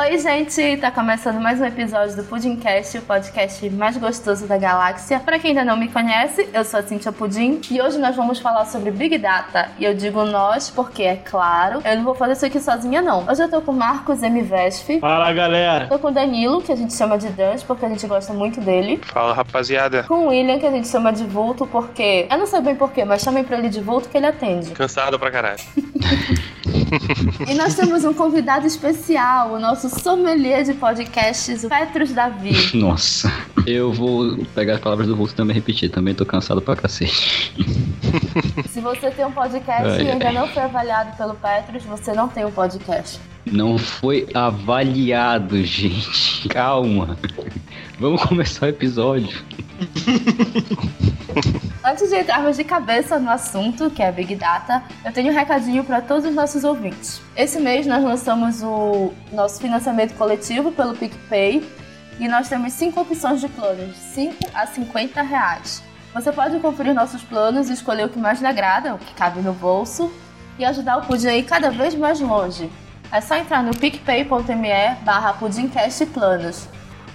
Oi, gente! Tá começando mais um episódio do Pudimcast, o podcast mais gostoso da galáxia. Para quem ainda não me conhece, eu sou a Cintia Pudim e hoje nós vamos falar sobre Big Data. E eu digo nós porque, é claro, eu não vou fazer isso aqui sozinha, não. Hoje eu tô com o Marcos M. Vesp. Fala, galera! Tô com o Danilo, que a gente chama de Dante, porque a gente gosta muito dele. Fala, rapaziada. Com o William, que a gente chama de Vulto, porque... Eu não sei bem porquê, mas chamem pra ele de Vulto que ele atende. Cansado pra caralho. e nós temos um convidado especial, o nosso sommelier de podcasts, o Petrus Davi. Nossa, eu vou pegar as palavras do Vulto também repetir, também tô cansado pra cacete. Se você tem um podcast ai, e ainda ai. não foi avaliado pelo Petrus, você não tem um podcast. Não foi avaliado, gente. Calma. Vamos começar o episódio. Antes de entrarmos de cabeça no assunto, que é Big Data, eu tenho um recadinho para todos os nossos ouvintes. Esse mês nós lançamos o nosso financiamento coletivo pelo PicPay e nós temos cinco opções de planos, 5 a 50 reais. Você pode conferir nossos planos e escolher o que mais lhe agrada, o que cabe no bolso, e ajudar o Pudim a ir cada vez mais longe. É só entrar no picpay.me barra pudimcastplanos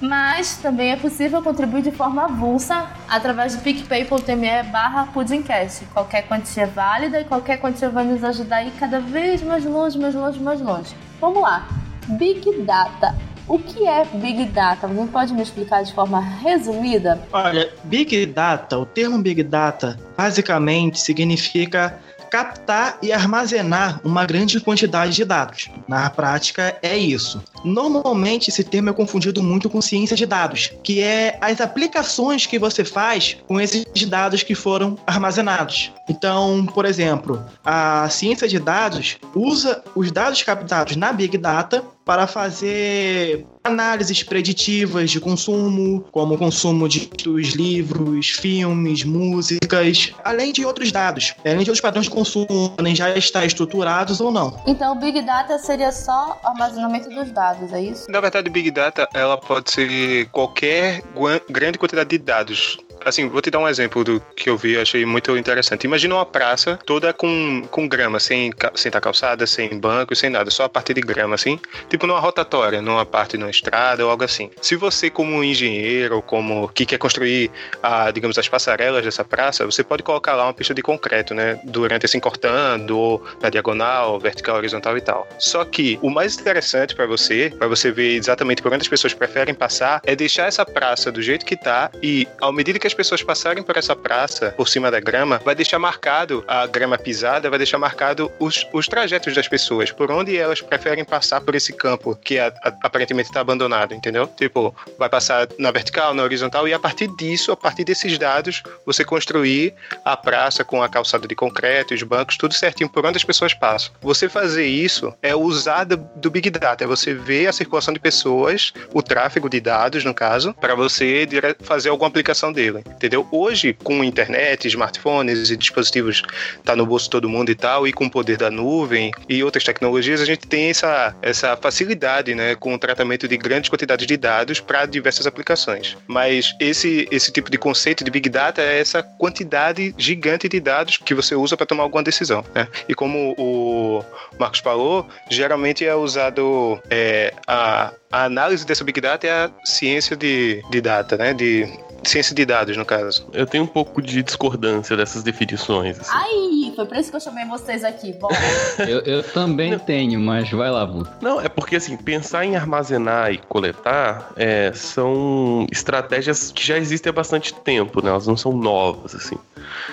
mas também é possível contribuir de forma avulsa através do picpay.me barra pudimcast. Qualquer quantia é válida e qualquer quantia vai nos ajudar a ir cada vez mais longe, mais longe, mais longe. Vamos lá. Big Data. O que é Big Data? Você pode me explicar de forma resumida? Olha, Big Data, o termo Big Data basicamente significa captar e armazenar uma grande quantidade de dados. Na prática, é isso. Normalmente, esse termo é confundido muito com ciência de dados, que é as aplicações que você faz com esses dados que foram armazenados. Então, por exemplo, a ciência de dados usa os dados captados na Big Data para fazer análises preditivas de consumo, como consumo de livros, filmes, músicas, além de outros dados, além de outros padrões de consumo, podem já estar estruturados ou não. Então, Big Data seria só armazenamento dos dados, é isso? Na verdade, Big Data ela pode ser qualquer grande quantidade de dados assim, vou te dar um exemplo do que eu vi, achei muito interessante. Imagina uma praça toda com, com grama, sem sem estar calçada, sem banco, sem nada, só a partir de grama, assim, tipo numa rotatória, numa parte de uma estrada ou algo assim. Se você, como engenheiro, como que quer construir, a, digamos, as passarelas dessa praça, você pode colocar lá uma pista de concreto, né, durante assim, cortando, ou na diagonal, vertical, horizontal e tal. Só que o mais interessante para você, para você ver exatamente por onde as pessoas preferem passar, é deixar essa praça do jeito que tá e, ao medida que as pessoas passarem por essa praça, por cima da grama, vai deixar marcado a grama pisada, vai deixar marcado os, os trajetos das pessoas, por onde elas preferem passar por esse campo que a, a, aparentemente está abandonado, entendeu? Tipo, vai passar na vertical, na horizontal, e a partir disso, a partir desses dados, você construir a praça com a calçada de concreto, os bancos, tudo certinho por onde as pessoas passam. Você fazer isso é usar do, do Big Data, é você ver a circulação de pessoas, o tráfego de dados, no caso, para você fazer alguma aplicação dele entendeu? Hoje, com internet, smartphones e dispositivos tá no bolso de todo mundo e tal, e com o poder da nuvem e outras tecnologias, a gente tem essa, essa facilidade, né, com o tratamento de grandes quantidades de dados para diversas aplicações. Mas esse, esse tipo de conceito de Big Data é essa quantidade gigante de dados que você usa para tomar alguma decisão, né? E como o Marcos falou, geralmente é usado é, a, a análise dessa Big Data é a ciência de, de data, né? De ciência de dados, no caso. Eu tenho um pouco de discordância dessas definições. Assim. Ai, foi por isso que eu chamei vocês aqui. Bom. eu, eu, também Não. tenho, mas vai lá, Vu. Não, é porque assim, pensar em armazenar e coletar é, são estratégias que já existem há bastante tempo, né? Elas não são novas, assim.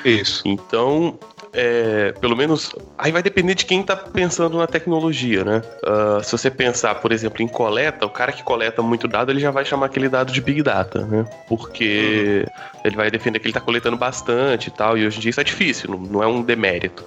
Isso. Então, é, pelo menos, aí vai depender de quem está pensando na tecnologia, né? Uh, se você pensar, por exemplo, em coleta, o cara que coleta muito dado, ele já vai chamar aquele dado de Big Data, né? Porque uhum. ele vai defender que ele está coletando bastante e tal, e hoje em dia isso é difícil, não, não é um demérito.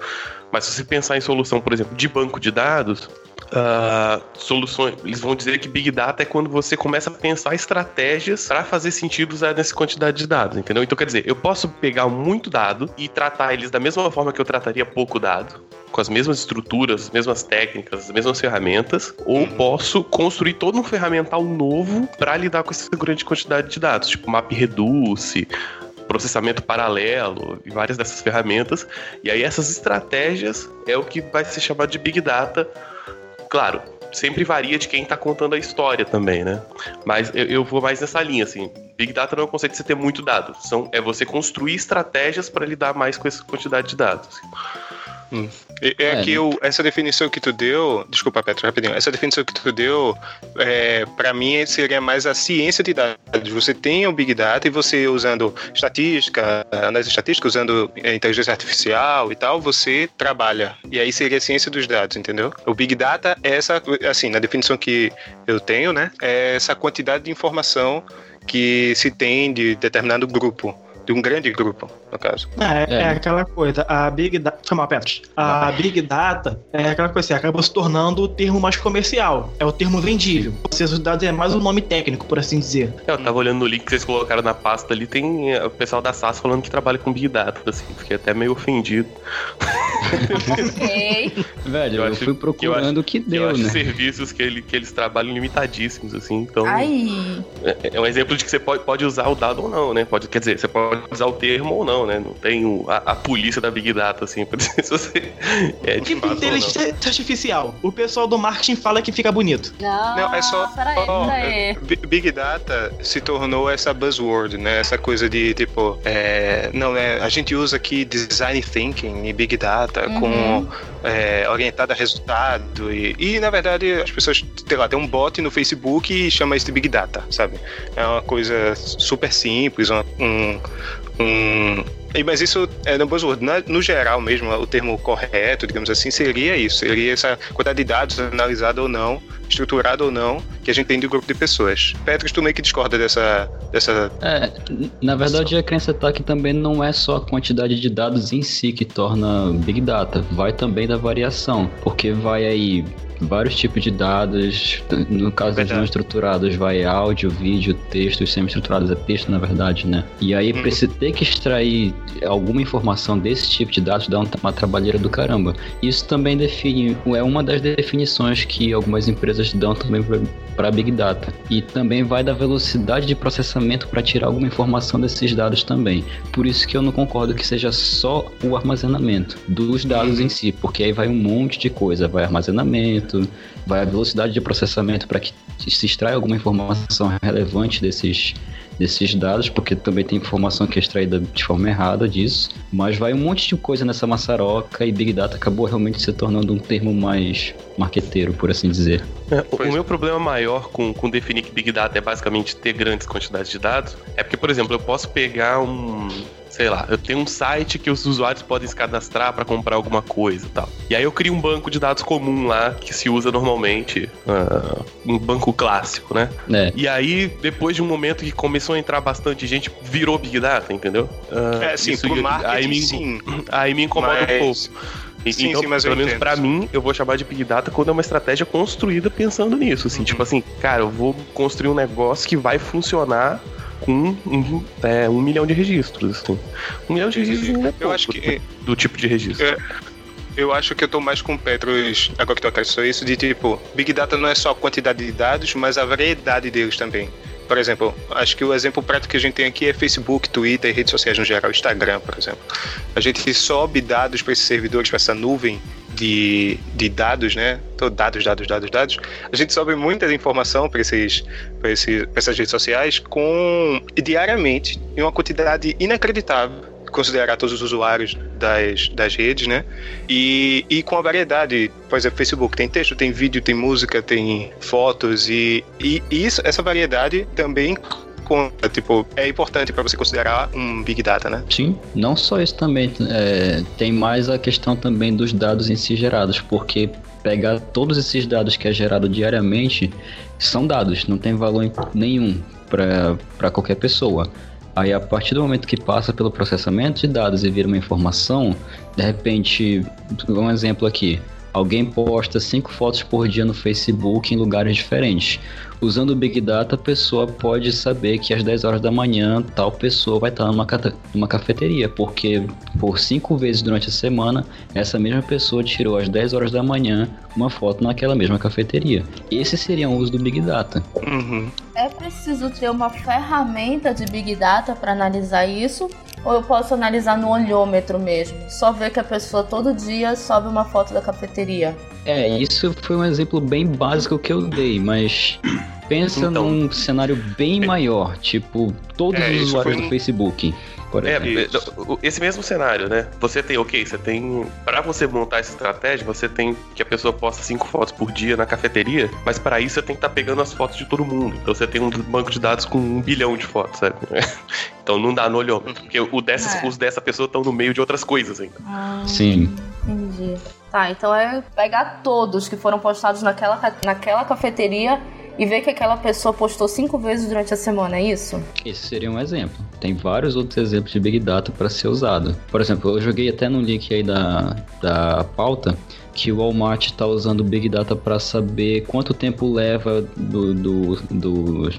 Mas se você pensar em solução, por exemplo, de banco de dados, uh, soluções. Eles vão dizer que Big Data é quando você começa a pensar estratégias para fazer sentido usar nessa quantidade de dados, entendeu? Então, quer dizer, eu posso pegar muito dado e tratar eles da mesma forma que eu trataria pouco dado, com as mesmas estruturas, as mesmas técnicas, as mesmas ferramentas, ou uhum. posso construir todo um ferramental novo para lidar com essa grande quantidade de dados, tipo MapReduce, processamento paralelo e várias dessas ferramentas. E aí essas estratégias é o que vai ser chamado de Big Data Claro, sempre varia de quem tá contando a história também, né? Mas eu, eu vou mais nessa linha, assim. Big Data não é o conceito de você ter muito dado. São, é você construir estratégias para lidar mais com essa quantidade de dados. Hum. É, é, É, que né? eu, essa definição que tu deu, desculpa, Petro, rapidinho. Essa definição que tu deu, é, para mim seria mais a ciência de dados. Você tem o Big Data e você usando estatística, análise estatística, usando é, inteligência artificial e tal, você trabalha. E aí seria a ciência dos dados, entendeu? O Big Data é essa, assim, na definição que eu tenho, né, é essa quantidade de informação que se tem de determinado grupo, de um grande grupo, no caso. É, é É. aquela coisa, a Big Data. Calma, Petros. A Big Data é aquela coisa assim, acaba se tornando o termo mais comercial. É o termo vendível. Ou seja, os dados é mais um nome técnico, por assim dizer. É, Eu tava olhando no link que vocês colocaram na pasta ali, tem é, o pessoal da SAS falando que trabalha com Big Data, assim, fiquei até meio ofendido. Ok. Velho, Eu eu, acho- fui procurando o que eu deu, acho né? serviços que, ele, que eles trabalham limitadíssimos, assim, então Ai. é, é um exemplo de que você pode, pode usar o dado ou não, né? Pode, quer dizer, você pode usar o termo ou não, né? Não tem o- a, a polícia da Big Data, assim, pra dizer se você é de Tipo inteligência artificial. O pessoal do marketing fala que fica bonito. Não, Não, é só. Peraí, ó, peraí. Bi- Big Data se tornou essa buzzword, né? Essa coisa de tipo. é, não, né? A gente usa aqui design thinking e Big Data Uhum. com é, orientado a resultado. E, e, na verdade, as pessoas, sei lá, tem um bot no Facebook e chama isso de Big Data, sabe? É uma coisa super simples, uma- um. Um e, mas isso é no buzzword. Na- no geral mesmo, o termo correto, digamos assim, seria isso. Seria essa quantidade de dados analisada ou não, estruturada ou não, que a gente tem de um grupo de pessoas. Petros, tu meio que discorda dessa. dessa É, na verdade a crença tá que também não é só a quantidade de dados em si que torna Big Data, vai também da variação, porque vai aí vários tipos de dados, no caso dos não estruturados vai áudio, vídeo, texto, os semi-estruturados é texto na verdade, né? E aí Uhum. precisa ter que extrair alguma informação desse tipo de dados dá um- uma trabalheira do caramba. Isso também define, é uma das definições que algumas empresas dão também para Big Data. E também vai da velocidade de processamento para tirar alguma informação desses dados também. Por isso que eu não concordo que seja só o armazenamento dos dados em si, porque aí vai um monte de coisa, vai armazenamento, vai a velocidade de processamento para que se extraia alguma informação relevante desses desses dados, porque também tem informação que é extraída de forma errada disso, mas vai um monte de coisa nessa maçaroca e Big Data acabou realmente se tornando um termo mais marqueteiro, por assim dizer. É, o- meu problema maior com, com definir que Big Data é basicamente ter grandes quantidades de dados é porque, por exemplo, eu posso pegar um. Sei lá, eu tenho um site que os usuários podem se cadastrar para comprar alguma coisa e tal. E aí eu crio um banco de dados comum lá que se usa normalmente, ah, um banco clássico, né? É, E aí, depois de um momento que começou a entrar bastante gente, virou Big Data, entendeu? Ah, é, sim, isso pro aí- marketing, aí me, sim. aí me incomoda um pouco. Mas. Sim, então, sim, mas eu pelo menos pra mim, eu vou chamar de Big Data quando é uma estratégia construída pensando nisso. Assim, Uhum. tipo assim, cara, eu vou construir um negócio que vai funcionar com um, é, um milhão de registros. Assim. Um milhão de registros é Eu pouco acho que. do tipo de registro. É. Eu acho que eu tô mais com o Petros, agora que tu acrescentou isso, de tipo, Big Data não é só a quantidade de dados, mas a variedade deles também. Por exemplo, acho que o exemplo prático que a gente tem aqui é Facebook, Twitter e redes sociais no geral, Instagram, por exemplo. A gente sobe dados para esses servidores, para essa nuvem de, de dados, né? Dados, dados, dados, dados. A gente sobe muita informação para esses, esses, essas redes sociais com diariamente em uma quantidade inacreditável considerar todos os usuários das, das redes, né? E, e com a variedade, por exemplo, Facebook tem texto, tem vídeo, tem música, tem fotos e, e isso, essa variedade também conta, tipo, é importante para você considerar um Big Data, né? Sim, não só isso também, é, tem mais a questão também dos dados em si gerados, porque pegar todos esses dados que é gerado diariamente são dados, não tem valor nenhum para qualquer pessoa. Aí a partir do momento que passa pelo processamento de dados e vira uma informação, de repente, um exemplo aqui, alguém posta cinco fotos por dia no Facebook em lugares diferentes. Usando o Big Data, a pessoa pode saber que às 10 horas da manhã tal pessoa vai estar numa, numa cafeteria, porque por cinco vezes durante a semana, essa mesma pessoa tirou às 10 horas da manhã uma foto naquela mesma cafeteria. Esse seria um uso do Big Data. Uhum. É preciso ter uma ferramenta de Big Data para analisar isso? Ou eu posso analisar no olhômetro mesmo? Só ver que a pessoa todo dia sobe uma foto da cafeteria. É, isso foi um exemplo bem básico que eu dei, mas pensa então, num cenário bem maior, tipo, todos é, os usuários um... do Facebook por é, exemplo. É, esse mesmo cenário, né? Você tem, ok, você tem. Para você montar essa estratégia, você tem que a pessoa posta cinco fotos por dia na cafeteria, mas para isso você tem que estar tá pegando as fotos de todo mundo. Então você tem um banco de dados com um bilhão de fotos, sabe? Então não dá no olhômetro, porque o dessas, é. os dessa pessoa estão no meio de outras coisas ainda. Ah, Sim. Entendi. Tá, então é pegar todos que foram postados naquela, naquela cafeteria e ver que aquela pessoa postou cinco vezes durante a semana, é isso? Esse seria um exemplo. Tem vários outros exemplos de Big Data para ser usado. Por exemplo, eu joguei até no link aí da, da pauta que o Walmart está usando Big Data para saber quanto tempo leva do, do, do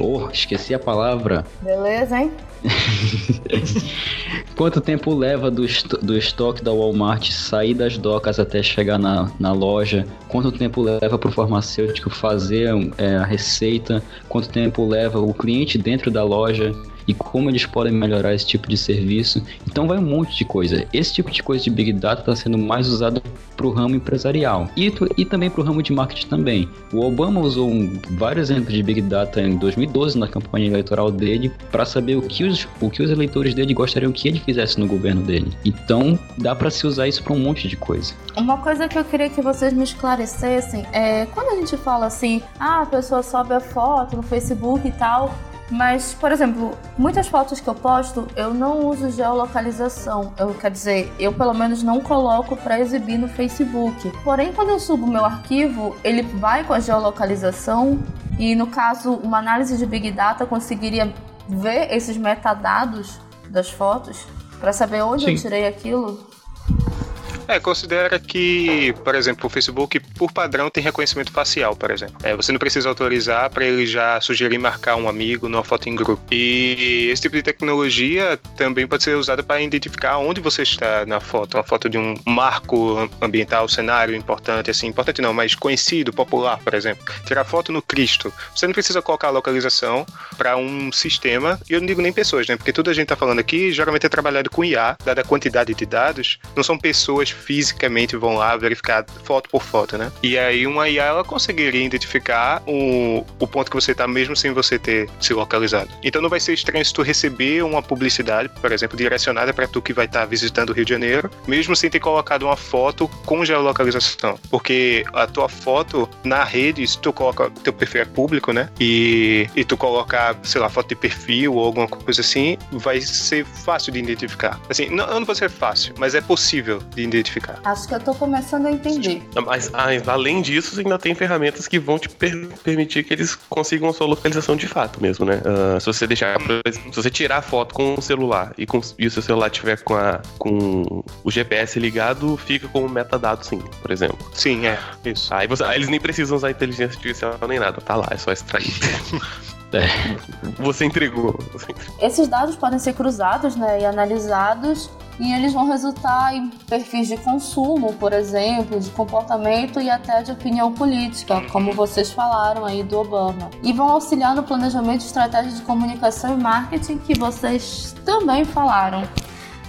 Oh, esqueci a palavra. Beleza, hein? Quanto tempo leva do, do estoque da Walmart sair das docas até chegar na, na loja? Quanto tempo leva para o farmacêutico fazer é, a receita? Quanto tempo leva o cliente dentro da loja? E como eles podem melhorar esse tipo de serviço. Então vai um monte de coisa. Esse tipo de coisa de Big Data está sendo mais usado para o ramo empresarial e, e também para o ramo de marketing também. O Obama usou um, vários exemplos de Big Data em 2012 na campanha eleitoral dele para saber o que, os, o que os eleitores dele gostariam que ele fizesse no governo dele. Então dá para se usar isso para um monte de coisa. Uma coisa que eu queria que vocês me esclarecessem é quando a gente fala assim, ah, a pessoa sobe a foto no Facebook e tal, mas, por exemplo, muitas fotos que eu posto, eu não uso geolocalização. Eu quer dizer, eu pelo menos não coloco para exibir no Facebook. Porém, quando eu subo meu arquivo, ele vai com a geolocalização e no caso, uma análise de Big Data conseguiria ver esses metadados das fotos para saber onde Sim. eu tirei aquilo. É, considera que, por exemplo, o Facebook, por padrão, tem reconhecimento facial, por exemplo. É, você não precisa autorizar para ele já sugerir marcar um amigo numa foto em grupo. E esse tipo de tecnologia também pode ser usada para identificar onde você está na foto. Uma foto de um marco ambiental, cenário importante, assim, importante não, mas conhecido, popular, por exemplo. Tirar foto no Cristo. Você não precisa colocar a localização para um sistema, e eu não digo nem pessoas, né? Porque tudo a gente está falando aqui geralmente é trabalhado com IA, dada a quantidade de dados, não são pessoas fisicamente vão lá verificar foto por foto, né? E aí uma IA ela conseguiria identificar o, o ponto que você está mesmo sem você ter se localizado. Então não vai ser estranho se tu receber uma publicidade, por exemplo, direcionada para tu que vai estar tá visitando o Rio de Janeiro, mesmo sem ter colocado uma foto com geolocalização, porque a tua foto na rede, se tu coloca teu perfil é público, né? E, e tu colocar, sei lá, foto de perfil ou alguma coisa assim, vai ser fácil de identificar. Assim, não, não vai ser fácil, mas é possível de identificar identificar. Acho que eu tô começando a entender. Mas ah, além disso, ainda tem ferramentas que vão te per permitir que eles consigam a sua localização de fato mesmo, né? Uh, se você deixar, se você tirar a foto com o celular e, com, e o seu celular tiver com, a, com o GPS ligado, fica como metadado sim, por exemplo. Sim, é. Isso. Aí, você, aí eles nem precisam usar inteligência artificial nem nada, tá lá, é só extrair. É. Você entregou. Esses dados podem ser cruzados né, e analisados e eles vão resultar em perfis de consumo, por exemplo, de comportamento e até de opinião política, como vocês falaram aí do Obama. E vão auxiliar no planejamento de estratégias de comunicação e marketing que vocês também falaram.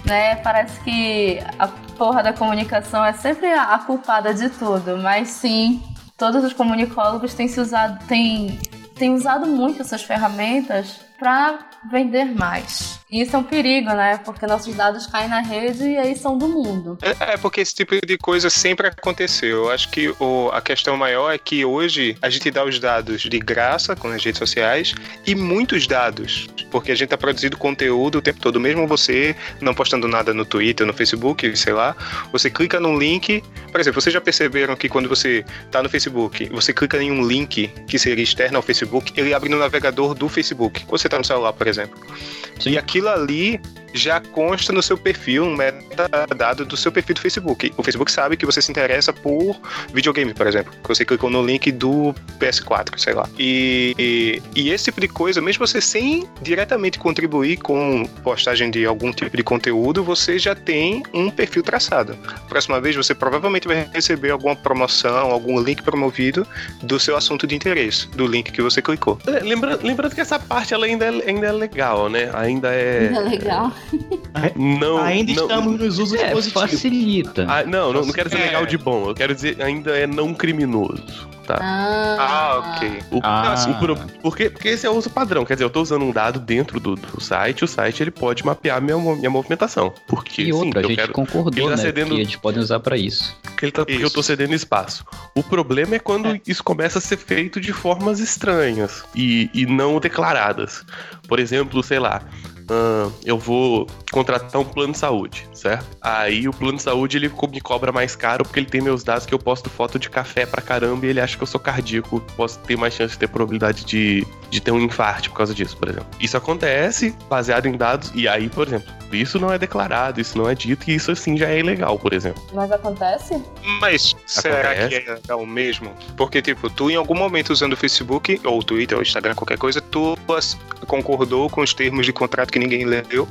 Né? Parece que a porra da comunicação é sempre a culpada de tudo, mas sim, todos os comunicólogos têm se usado, têm, têm usado muito essas ferramentas para vender mais. Isso é um perigo, né? Porque nossos dados caem na rede e aí são do mundo. É, é porque esse tipo de coisa sempre aconteceu. Eu acho que o, a questão maior é que hoje a gente dá os dados de graça com as redes sociais e muitos dados, porque a gente está produzindo conteúdo o tempo todo. Mesmo você não postando nada no Twitter, no Facebook, sei lá, você clica num link. Por exemplo, vocês já perceberam que quando você está no Facebook, você clica em um link que seria externo ao Facebook, ele abre no navegador do Facebook. Você está no celular, por exemplo. E aquilo ali já consta no seu perfil, um metadado do seu perfil do Facebook. O Facebook sabe que você se interessa por videogame, por exemplo. Que você clicou no link do PS4, sei lá. E, e, e, esse tipo de coisa, mesmo você sem diretamente contribuir com postagem de algum tipo de conteúdo, você já tem um perfil traçado. Próxima vez você provavelmente vai receber alguma promoção, algum link promovido do seu assunto de interesse, do link que você clicou. Lembrando, lembrando que essa parte ela ainda é, ainda é legal, né? Ainda é. Ainda é legal Não, Ainda não, estamos nos usos É, positivos. facilita. Ah, não, não, não quero dizer É. legal de bom, eu quero dizer ainda é não criminoso. Tá. Ah, ok. O, Ah. assim, por- porque, porque esse é o uso padrão. Quer dizer, eu tô usando um dado dentro do, do site, o site ele pode mapear minha, minha movimentação. Porque, E sim, outra, a eu gente quero. concordou, ele tá né? cedendo- Que eles podem usar pra isso. Porque, ele tá- porque eu tô Isso. cedendo espaço. O problema é quando isso começa a ser feito de formas estranhas e, e não declaradas. Por exemplo, sei lá. Eu vou contratar um plano de saúde, certo? Aí o plano de saúde ele me cobra mais caro porque ele tem meus dados que eu posto foto de café pra caramba e ele acha que eu sou cardíaco, posso ter mais chance de ter probabilidade de, de ter um infarto por causa disso, por exemplo. Isso acontece baseado em dados e aí, por exemplo, isso não é declarado, isso não é dito e isso assim já é ilegal, por exemplo. Mas acontece? Mas será Acontece. que é legal mesmo? Porque, tipo, tu em algum momento usando o Facebook, ou o Twitter, ou o Instagram, qualquer coisa, tu as- concordou com os termos de contrato que ninguém leu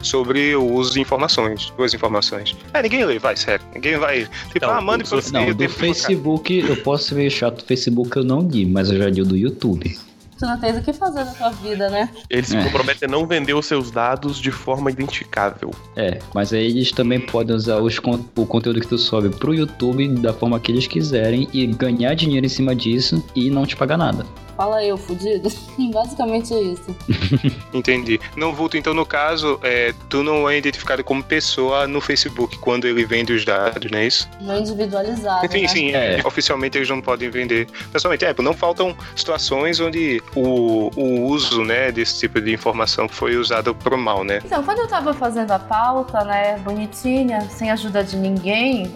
sobre o uso de informações, duas informações. É, ninguém lê, vai, sério. Ninguém vai. Tipo, Não, ah, manda pra você-. Não, do. Facebook, eu posso ser meio chato do Facebook, eu não li, mas eu já li o do YouTube. Tu não tens o que fazer na tua vida, né? Eles se É. comprometem a não vender os seus dados de forma identificável. É, mas aí eles também podem usar os o conteúdo que tu sobe pro YouTube da forma que eles quiserem e ganhar dinheiro em cima disso e não te pagar nada. Fala eu, fudido. Basicamente é isso. Entendi. Não, Vulto, então no caso, é, tu não é identificado como pessoa no Facebook quando ele vende os dados, não é isso? Não individualizado, Sim, né? sim, É. oficialmente eles não podem vender. Pessoalmente, é, não faltam situações onde o, o uso, né, desse tipo de informação foi usado pro mal, né? Então, quando eu tava fazendo a pauta, né, bonitinha, sem ajuda de ninguém,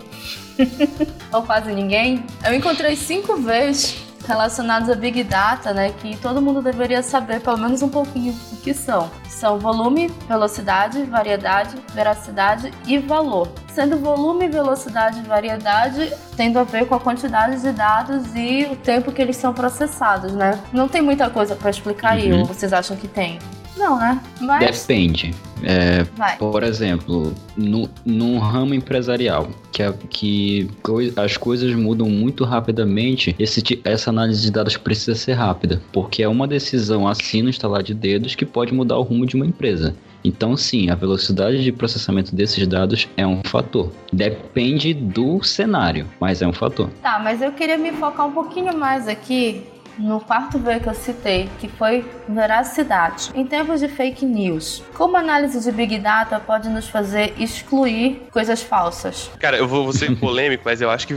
ou quase ninguém, eu encontrei cinco vezes relacionados a Big Data, né, que todo mundo deveria saber pelo menos um pouquinho o que são. São volume, velocidade, variedade, veracidade e valor. Sendo volume, velocidade e variedade tendo a ver com a quantidade de dados e o tempo que eles são processados, né? Não tem muita coisa pra explicar aí, Uhum. ou vocês acham que tem? Não, né? Mas Depende. É, por exemplo, no, num ramo empresarial, que, a- que coi- as coisas mudam muito rapidamente, esse, essa análise de dados precisa ser rápida, porque é uma decisão assim no instalar de dedos que pode mudar o rumo de uma empresa. Então, sim, a velocidade de processamento desses dados é um fator. Depende do cenário, mas é um fator. Tá, mas eu queria me focar um pouquinho mais aqui no quarto V que eu citei, que foi veracidade. Em tempos de fake news, como a análise de Big Data pode nos fazer excluir coisas falsas? Cara, eu vou, ser polêmico, mas eu acho que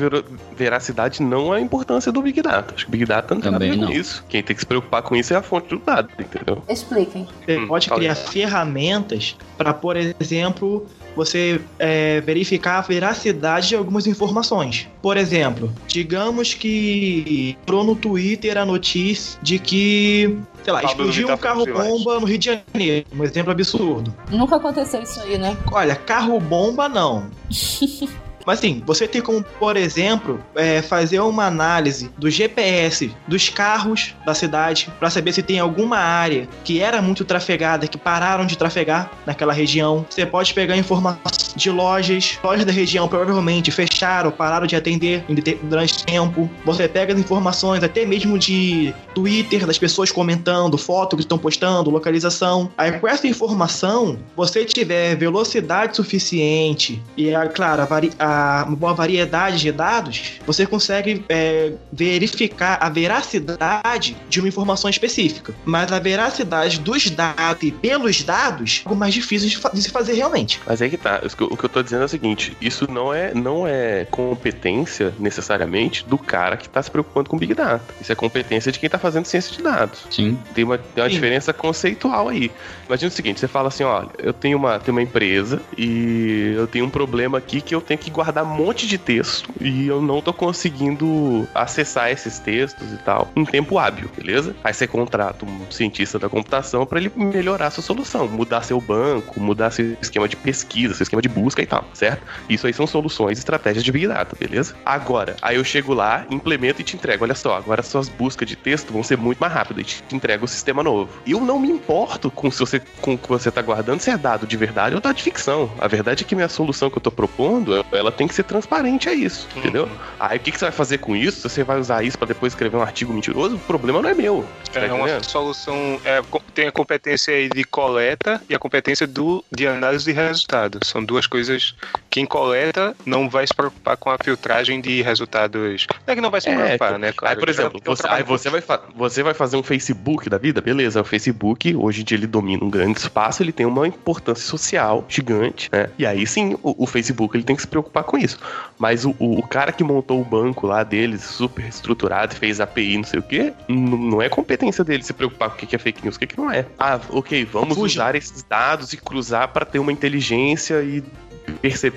veracidade não é a importância do Big Data. Acho que Big Data não tem nada a ver Também com não. isso. Quem tem que se preocupar com isso é a fonte do dado, entendeu? Expliquem. Você Hum, pode criar ferramentas para, por exemplo, você é, verificar a veracidade de algumas informações. Por exemplo, digamos que entrou no Twitter a notícia de que, sei lá, Pablo explodiu um Vittar carro foi demais. bomba no Rio de Janeiro. Um exemplo absurdo. Nunca aconteceu isso aí, né? Olha, carro bomba não. Mas assim, você tem como, por exemplo, é, fazer uma análise do GPS dos carros da cidade para saber se tem alguma área que era muito trafegada, que pararam de trafegar naquela região. Você pode pegar informações de lojas, lojas da região provavelmente fecharam, pararam de atender durante tempo. Você pega as informações até mesmo de Twitter, das pessoas comentando, fotos que estão postando, localização. Aí com essa informação, você tiver velocidade suficiente e, é claro, a vari- a- uma boa variedade de dados, você consegue é, verificar a veracidade de uma informação específica. Mas a veracidade dos dados e pelos dados é algo mais difícil de, fa- de se fazer realmente. Mas aí que tá. O que eu- tô dizendo é o seguinte: isso não é, não é competência necessariamente do cara que tá se preocupando com Big Data. Isso é competência de quem tá fazendo ciência de dados. Sim. Tem uma, tem uma Sim. diferença conceitual aí. Imagina o seguinte: você fala assim, olha, eu tenho uma, tenho uma empresa e eu tenho um problema aqui que eu tenho que guardar um monte de texto e eu não tô conseguindo acessar esses textos e tal em tempo hábil, beleza? Aí você contrata um cientista da computação para ele melhorar a sua solução, mudar seu banco, mudar seu esquema de pesquisa, seu esquema de busca e tal, certo? Isso aí são soluções, estratégias de Big Data, beleza? Agora, aí eu chego lá, implemento e te entrego. Olha só, agora suas buscas de texto vão ser muito mais rápidas e te entrego o sistema novo. Eu não me importo com se você com o que você tá guardando se é dado de verdade ou dado de ficção. A verdade é que minha solução que eu tô propondo, ela tem que ser transparente a isso, uhum. entendeu? Aí o que, que você vai fazer com isso? Você vai usar isso para depois escrever um artigo mentiroso? O problema não é meu. Tá é uma solução, é, tem a competência aí de coleta e a competência do, de análise de resultados. São duas coisas. Quem coleta não vai se preocupar com a filtragem de resultados. Não é que não vai se é, preocupar, né? Claro, aí, por exemplo, você, aí você, vai você vai fazer um Facebook da vida, beleza? O Facebook, hoje em dia, ele domina um grande espaço, ele tem uma importância social gigante, né? E aí sim, o, o Facebook ele tem que se preocupar com isso. Mas o, o, o, cara que montou o banco lá deles, super estruturado, fez API, não sei o quê, não é competência dele se preocupar com o que é fake news, o que não é. Ah, ok, vamos Fuja. usar esses dados e cruzar para ter uma inteligência e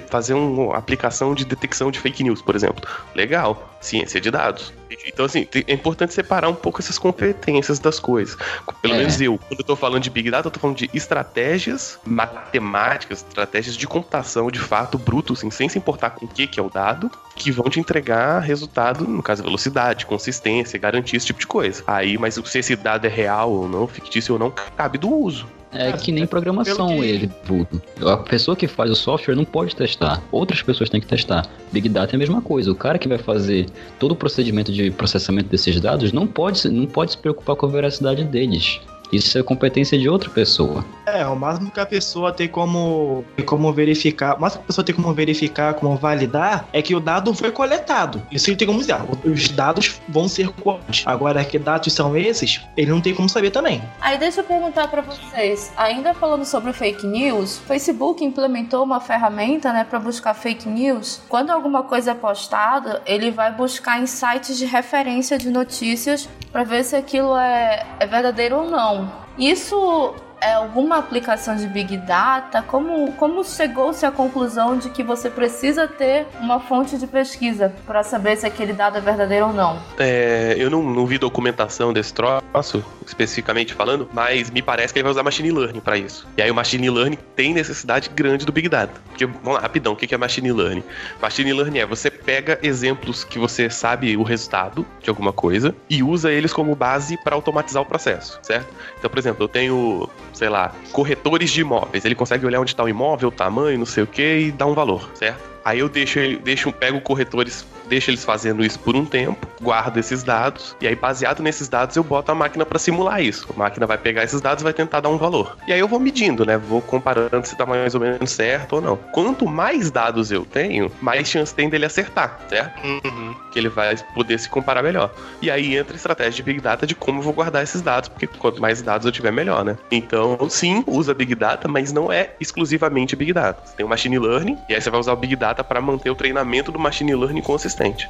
fazer uma aplicação de detecção de fake news, por exemplo. Legal, ciência de dados. Então, assim, é importante separar um pouco essas competências das coisas. Pelo é. menos eu, quando eu tô falando de Big Data, eu tô falando de estratégias matemáticas, estratégias de computação, de fato, bruto, assim, sem se importar com o que, que é o dado, que vão te entregar resultado, no caso, velocidade, consistência, garantia, esse tipo de coisa. Aí, mas se esse dado é real ou não, fictício ou não, cabe do uso. É que nem programação que... ele, vulgo. A pessoa que faz o software não pode testar. Outras pessoas têm que testar. Big Data é a mesma coisa. O cara que vai fazer todo o procedimento de processamento desses dados não pode, não pode se preocupar com a veracidade deles. Isso é competência de outra pessoa. É, o máximo que a pessoa tem como, como verificar, o máximo que a pessoa tem como verificar, como validar, é que o dado foi coletado. Isso ele tem como dizer, ah, os dados vão ser quantos. Agora, que dados são esses, ele não tem como saber também. Aí deixa eu perguntar para vocês, ainda falando sobre fake news, o Facebook implementou uma ferramenta, né, para buscar fake news. Quando alguma coisa é postada, ele vai buscar em sites de referência de notícias para ver se aquilo é, é verdadeiro ou não. Isso é alguma aplicação de Big Data? Como, como chegou-se à conclusão de que você precisa ter uma fonte de pesquisa para saber se aquele dado é verdadeiro ou não? É, eu não, não, vi documentação desse troço, especificamente falando, mas me parece que ele vai usar Machine Learning para isso. E aí o Machine Learning tem necessidade grande do Big Data. Porque, vamos lá, rapidão, o que é Machine Learning? Machine Learning é você pega exemplos que você sabe o resultado de alguma coisa e usa eles como base para automatizar o processo, certo? Então, por exemplo, eu tenho sei lá, corretores de imóveis. Ele consegue olhar onde está o imóvel, o tamanho, não sei o que, e dar um valor, certo? Aí eu deixo deixo, pego corretores, deixo eles fazendo isso por um tempo, guardo esses dados, e aí baseado nesses dados eu boto a máquina para simular isso. A máquina vai pegar esses dados e vai tentar dar um valor. E aí eu vou medindo, né? Vou comparando se tá mais ou menos certo ou não. Quanto mais dados eu tenho, mais chance tem dele acertar, certo? Uhum. Que ele vai poder se comparar melhor. E aí entra a estratégia de Big Data de como eu vou guardar esses dados, porque quanto mais dados eu tiver, melhor, né? Então, sim, usa Big Data, mas não é exclusivamente Big Data. Você tem o Machine Learning, e aí você vai usar o Big Data data para manter o treinamento do machine learning consistente.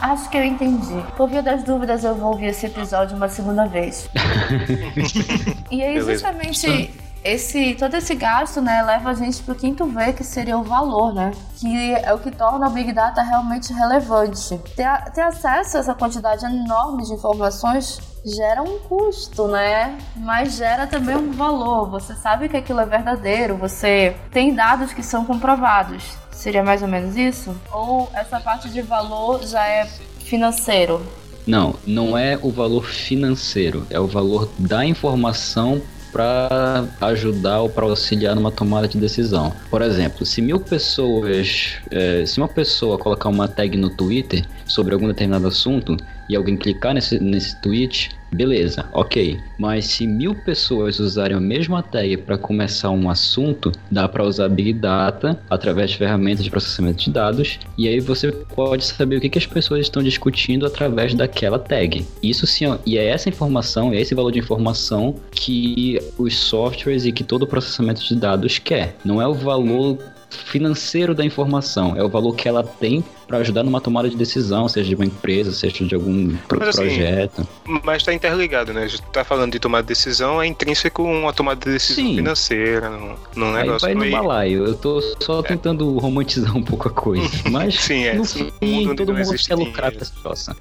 Acho que eu entendi. Por via das dúvidas, eu vou ouvir esse episódio uma segunda vez. e aí, justamente, esse, todo esse gasto, né, leva a gente para o quinto V, que seria o valor, né? Que é o que torna o Big Data realmente relevante. Ter, ter acesso a essa quantidade enorme de informações gera um custo, né? Mas gera também um valor. Você sabe que aquilo é verdadeiro, você tem dados que são comprovados. Seria mais ou menos isso? Ou essa parte de valor já é financeiro? Não, não é o valor financeiro, é o valor da informação para ajudar ou para auxiliar numa tomada de decisão. Por exemplo, se mil pessoas, é, se uma pessoa colocar uma tag no Twitter sobre algum determinado assunto e alguém clicar nesse, nesse tweet, beleza, ok. Mas se mil pessoas usarem a mesma tag para começar um assunto, dá para usar Big Data através de ferramentas de processamento de dados e aí você pode saber o que, que as pessoas estão discutindo através daquela tag. Isso sim, e é essa informação, é esse valor de informação que os softwares e que todo o processamento de dados quer. Não é o valor financeiro da informação, é o valor que ela tem para ajudar numa tomada de decisão, seja de uma empresa, seja de algum pro Mas, assim, projeto. Mas está interligado, né? A gente tá falando de tomada de decisão, é intrínseco uma tomada de decisão Sim. financeira, num, num Aí negócio vai no balaio. Eu tô só tentando romantizar um pouco a coisa. Mas Sim, é. no fim, mundo todo mundo quer lucrar dinheiro. com essa situação.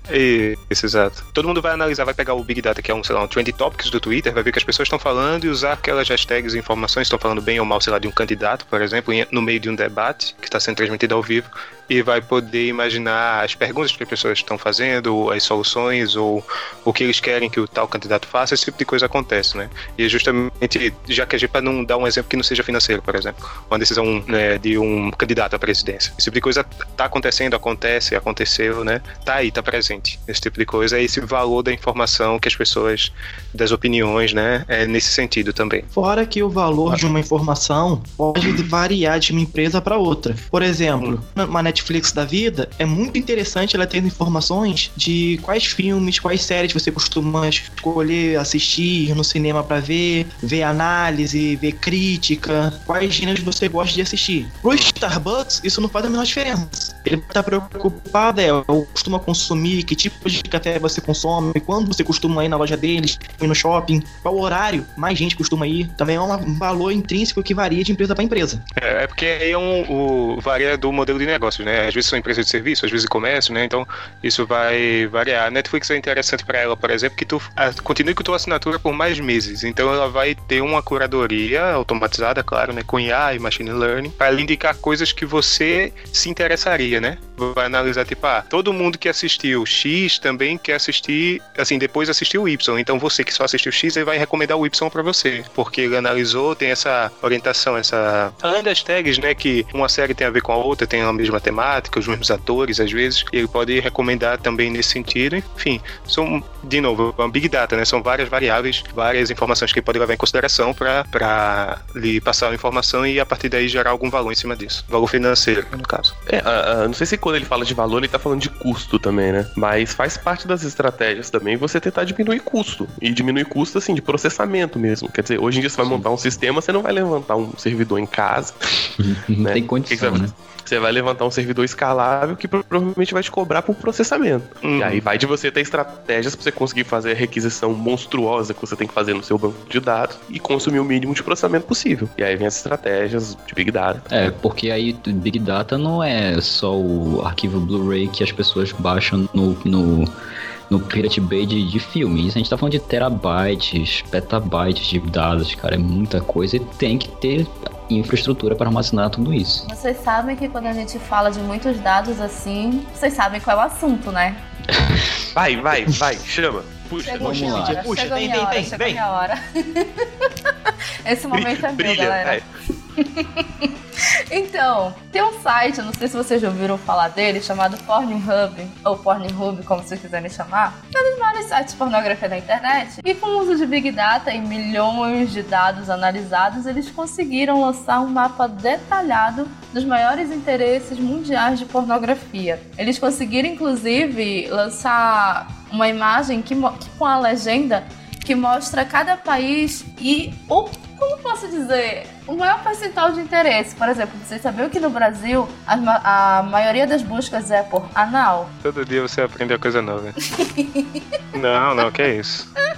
Isso, exato. Todo mundo vai analisar, vai pegar o Big Data, que é um, sei lá, um Trend Topics do Twitter, vai ver o que as pessoas estão falando e usar aquelas hashtags e informações, estão falando bem ou mal, sei lá, de um candidato, por exemplo, em- no meio de um debate que está sendo transmitido ao vivo, e vai poder imaginar as perguntas que as pessoas estão fazendo, as soluções, ou o que eles querem que o tal candidato faça, esse tipo de coisa acontece, né? E é justamente, já que a gente, para não dar um exemplo que não seja financeiro, por exemplo, uma decisão né, de um candidato à presidência. Esse tipo de coisa tá acontecendo, acontece, aconteceu, né? Tá aí, tá presente. Esse tipo de coisa é esse valor da informação que as pessoas, das opiniões, né? É nesse sentido também. Fora que o valor de uma informação pode variar de uma empresa para outra. Por exemplo, uma Netflix da vida, é muito interessante ela tendo informações de quais filmes, quais séries você costuma escolher assistir no cinema para ver, ver análise, ver crítica, quais gêneros você gosta de assistir. Pro Starbucks, isso não faz a menor diferença. Ele tá preocupado, é, costuma consumir, que tipo de café você consome, quando você costuma ir na loja deles, ir no shopping, qual horário mais gente costuma ir. Também é um valor intrínseco que varia de empresa para empresa. É, é porque aí é um, o, varia do modelo de negócios, né? Às vezes são empresas de serviço, às vezes de comércio, né? Então isso vai variar. A Netflix é interessante para ela, por exemplo, que tu a, continue com tua assinatura por mais meses. Então ela vai ter uma curadoria automatizada, claro, né? Com IA e machine learning, para indicar coisas que você se interessaria, né? Vai analisar, tipo, ah, todo mundo que assistiu X também quer assistir, assim, depois assistiu Y. Então você que só assistiu X, ele vai recomendar o Y para você. Porque ele analisou, tem essa orientação, essa. Além das tags, né? Que uma série tem a ver com a outra, tem a mesma temática, os mesmos atores, às vezes. Ele pode recomendar também nesse sentido. Enfim, são, de novo, uma Big Data, né? São várias variáveis, várias informações que ele pode levar em consideração para lhe passar a informação e a partir daí gerar algum valor em cima disso. Valor financeiro, no caso. É, ah, ah, não sei se quando ele fala de valor, ele tá falando de custo também, né? Mas faz parte das estratégias também você tentar diminuir custo. E diminuir custo, assim, de processamento mesmo. Quer dizer, hoje em dia você vai montar um sistema, você não vai levantar um servidor em casa. Não né? tem condição, você né? vai- Você vai levantar um servidor escalável que pro- provavelmente vai te cobrar por processamento. Uhum. E aí vai de você ter estratégias pra você conseguir fazer a requisição monstruosa que você tem que fazer no seu banco de dados e consumir o mínimo de processamento possível. E aí vem as estratégias de Big Data. É, porque aí Big Data não é só o arquivo Blu-ray que as pessoas baixam no, no, no Pirate Bay de, de filme. Isso a gente tá falando de terabytes, petabytes de dados, cara. É muita coisa e tem que ter infraestrutura para armazenar tudo isso. Vocês sabem que quando a gente fala de muitos dados assim, vocês sabem qual é o assunto, né? Vai, vai, vai, chama. Puxa. Minha lá. Puxa, chegou vem, vem, hora, vem, chegou vem. minha hora. Esse momento é meu, galera. Então, tem um site, eu não sei se vocês já ouviram falar dele, chamado Pornhub, ou Pornhub, como vocês quiserem chamar. É um dos maiores sites de pornografia da internet. E com o uso de Big Data e milhões de dados analisados, eles conseguiram lançar um mapa detalhado dos maiores interesses mundiais de pornografia. Eles conseguiram, inclusive, lançar uma imagem que, que com a legenda que mostra cada país e o como posso dizer, o maior percentual de interesse. Por exemplo, vocês sabiam que no Brasil a, a maioria das buscas é por anal? Todo dia você aprende coisa nova. não, não, que é isso. É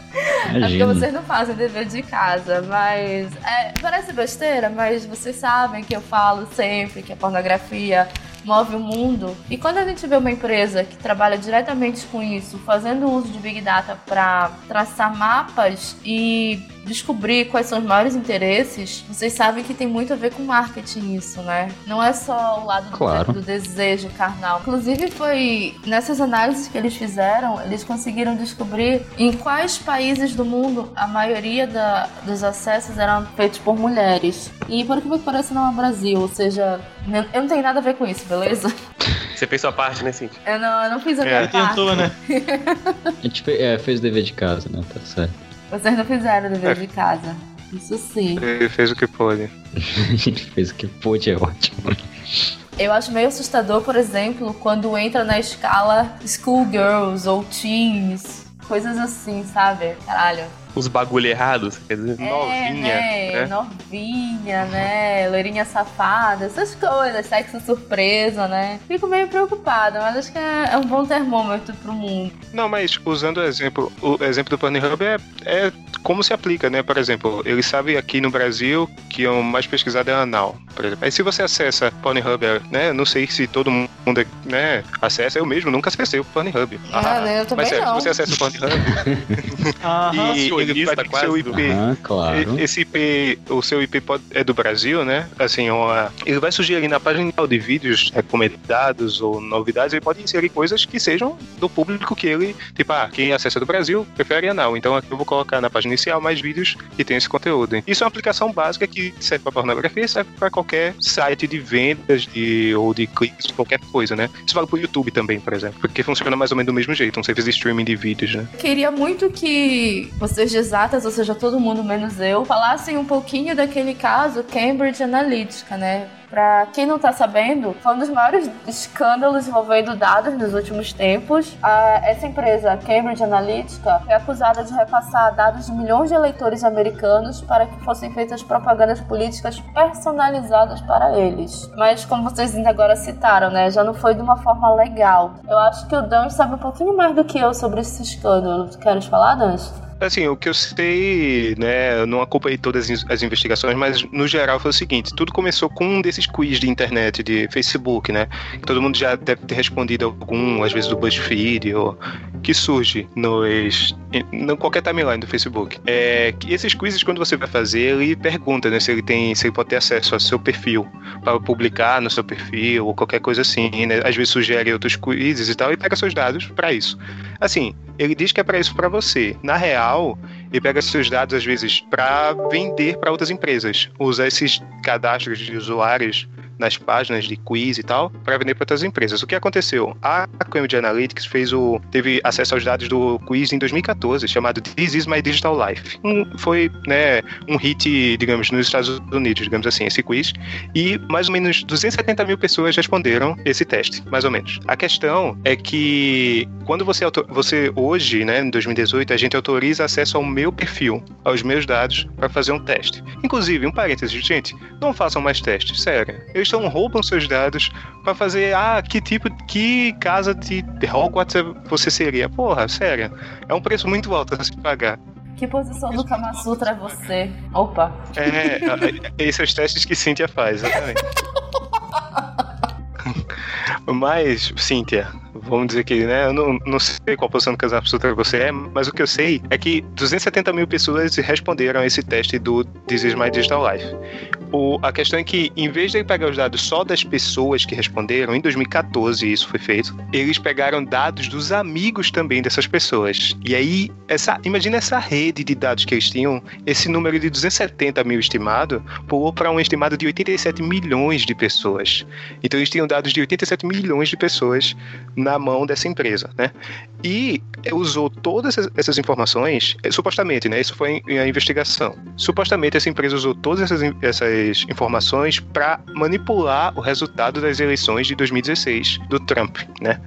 porque Imagina. vocês não fazem dever de casa, mas é, parece besteira, mas vocês sabem que eu falo sempre que a pornografia move o mundo. E quando a gente vê uma empresa que trabalha diretamente com isso, fazendo uso de Big Data para traçar mapas e descobrir quais são os maiores interesses, vocês sabem que tem muito a ver com marketing isso, né? Não é só o lado do, Claro. do desejo carnal. Inclusive foi nessas análises que eles fizeram, eles conseguiram descobrir em quais países do mundo a maioria da- dos acessos eram feitos por mulheres. E por que que parece não é Brasil, ou seja, eu não tenho nada a ver com isso, beleza? Você fez sua parte, né, Cintia? Eu não, eu não fiz a É, minha parte. Tentou, né? A gente fe- é, fez o dever de casa, né? Tá certo. Vocês não fizeram o dever É. de casa. Isso sim. Ele fez o que pôde. A gente fez o que pôde, é ótimo. Eu acho meio assustador, por exemplo, quando entra na escala schoolgirls ou teens, coisas assim, sabe? Caralho. Uns bagulho errados, quer dizer, É, novinha. né? né? Novinha, né? Loirinha safada, essas coisas, sexo surpresa, né? Fico meio preocupada, mas acho que é, é um bom termômetro pro mundo. Não, mas usando o exemplo, o exemplo do Pornhub é, é como se aplica, né? Por exemplo, ele sabe aqui no Brasil que o mais pesquisado é anal, por exemplo. Aí se você acessa Pornhub, né? Não sei se todo mundo, né, acessa, eu mesmo nunca acessei o Pornhub. Ah, né? Eu também mas sério, não. se você acessa o Pornhub Aham. e ele vai ter que seu quase IP, Ah, claro. esse IP, o seu IP pode- é do Brasil, né? Assim, uma, ele vai sugerir na página inicial de vídeos recomendados ou novidades, ele pode inserir coisas que sejam do público que ele, tipo, ah, quem acessa do Brasil prefere anal. Então aqui eu vou colocar na página inicial mais vídeos que tem esse conteúdo. Isso é uma aplicação básica que serve para pornografia, serve para qualquer site de vendas de, ou de cliques, qualquer coisa, né? Isso vale pro YouTube também, por exemplo, porque funciona mais ou menos do mesmo jeito, um serviço de streaming de vídeos, né? Queria muito que vocês de exatas, ou seja, todo mundo menos eu, falassem um pouquinho daquele caso Cambridge Analytica, né? Pra quem não tá sabendo, foi um dos maiores escândalos envolvendo dados nos últimos tempos. A- essa empresa, Cambridge Analytica, foi acusada de repassar dados de milhões de eleitores americanos para que fossem feitas propagandas políticas personalizadas para eles. Mas como vocês ainda agora citaram, né, já não foi de uma forma legal. Eu acho que o Dan sabe um pouquinho mais do que eu sobre esse escândalo. Queres falar, Dan? Assim, o que eu sei, né, eu não acompanhei todas as investigações, mas no geral foi o seguinte: tudo começou com um desses quiz de internet, de Facebook, né? Todo mundo já deve ter respondido algum, às vezes do BuzzFeed, ou que surge nos, em qualquer timeline do Facebook. É, esses quizzes, quando você vai fazer, ele pergunta, né, se ele tem, se ele pode ter acesso ao seu perfil para publicar no seu perfil ou qualquer coisa assim, né? Às vezes sugere outros quizzes e tal e pega seus dados para isso. Assim, ele diz que é para isso para você. Na real, tal ele pega seus dados às vezes para vender para outras empresas. Usa esses cadastros de usuários nas páginas de quiz e tal para vender para outras empresas. O que aconteceu? A Cambridge Analytics fez o teve acesso aos dados do quiz em 2014, chamado This is my digital life. Um, foi, né, um hit, digamos, nos Estados Unidos, digamos assim, esse quiz. E mais ou menos 270 mil pessoas responderam esse teste, mais ou menos. A questão é que quando você, você hoje, né, em 2018, a gente autoriza acesso ao meu perfil, aos meus dados, para fazer um teste. Inclusive, um parênteses, gente, não façam mais testes, sério. Eles estão roubam seus dados para fazer, ah, que tipo, que casa de Hogwarts você seria? Porra, sério. É um preço muito alto a se pagar. Que posição do Kama Sutra é você? Opa. É, esses testes que Cíntia faz, exatamente. Mas, Cíntia, vamos dizer que, né, eu não, não sei qual posição do casal absoluta você é, mas o que eu sei é que 270 mil pessoas responderam a esse teste do This is my digital life. O, a questão é que, em vez de pegar os dados só das pessoas que responderam, em 2014 isso foi feito, eles pegaram dados dos amigos também dessas pessoas. E aí, essa, imagina essa rede de dados que eles tinham, esse número de 270 mil estimado, pulou para um estimado de 87 milhões de pessoas. Então eles tinham dados de 87 milhões de pessoas na mão dessa empresa, né? E usou todas essas- essas informações, eh, supostamente, né? Isso foi a investigação. Supostamente essa empresa usou todas essas, in- essas informações para manipular o resultado das eleições de 2016 do Trump, né?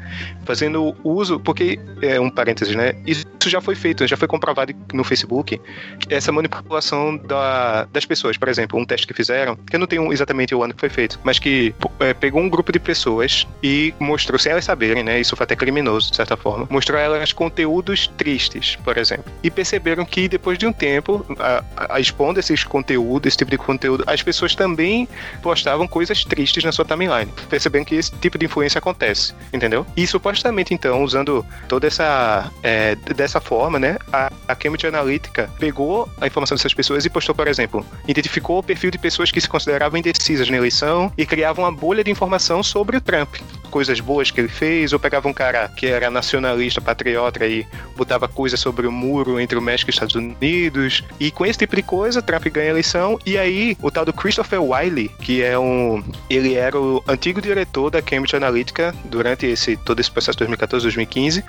Fazendo uso, porque é um parênteses, né? Isso já foi feito, já foi comprovado no Facebook essa manipulação da- das pessoas. Por exemplo, um teste que fizeram, que eu não tenho exatamente o ano que foi feito, mas que é, pegou um grupo de pessoas e mostrou, sem elas saberem, né? Isso foi até criminoso, de certa forma, mostrou a elas conteúdos tristes, por exemplo. E perceberam que depois de um tempo, a- a expondo esses conteúdos, esse tipo de conteúdo, as pessoas também postavam coisas tristes na sua timeline. Perceberam que esse tipo de influência acontece, entendeu? E supostamente, então, usando toda essa. é, dessa forma, né? A, a Cambridge Analytica pegou a informação dessas pessoas e postou, por exemplo, identificou o perfil de pessoas que se consideravam indecisas na eleição e criavam uma bolha de informação sobre o Trump. Coisas boas que ele fez, ou pegava um cara que era nacionalista, patriota e botava coisas sobre o muro entre o México e os Estados Unidos. E com esse tipo de coisa, Trump ganha a eleição. E aí, o tal do Christopher Wiley, que é um. Ele era o antigo diretor da Cambridge Analytica durante esse, todo esse processo 2014-2015.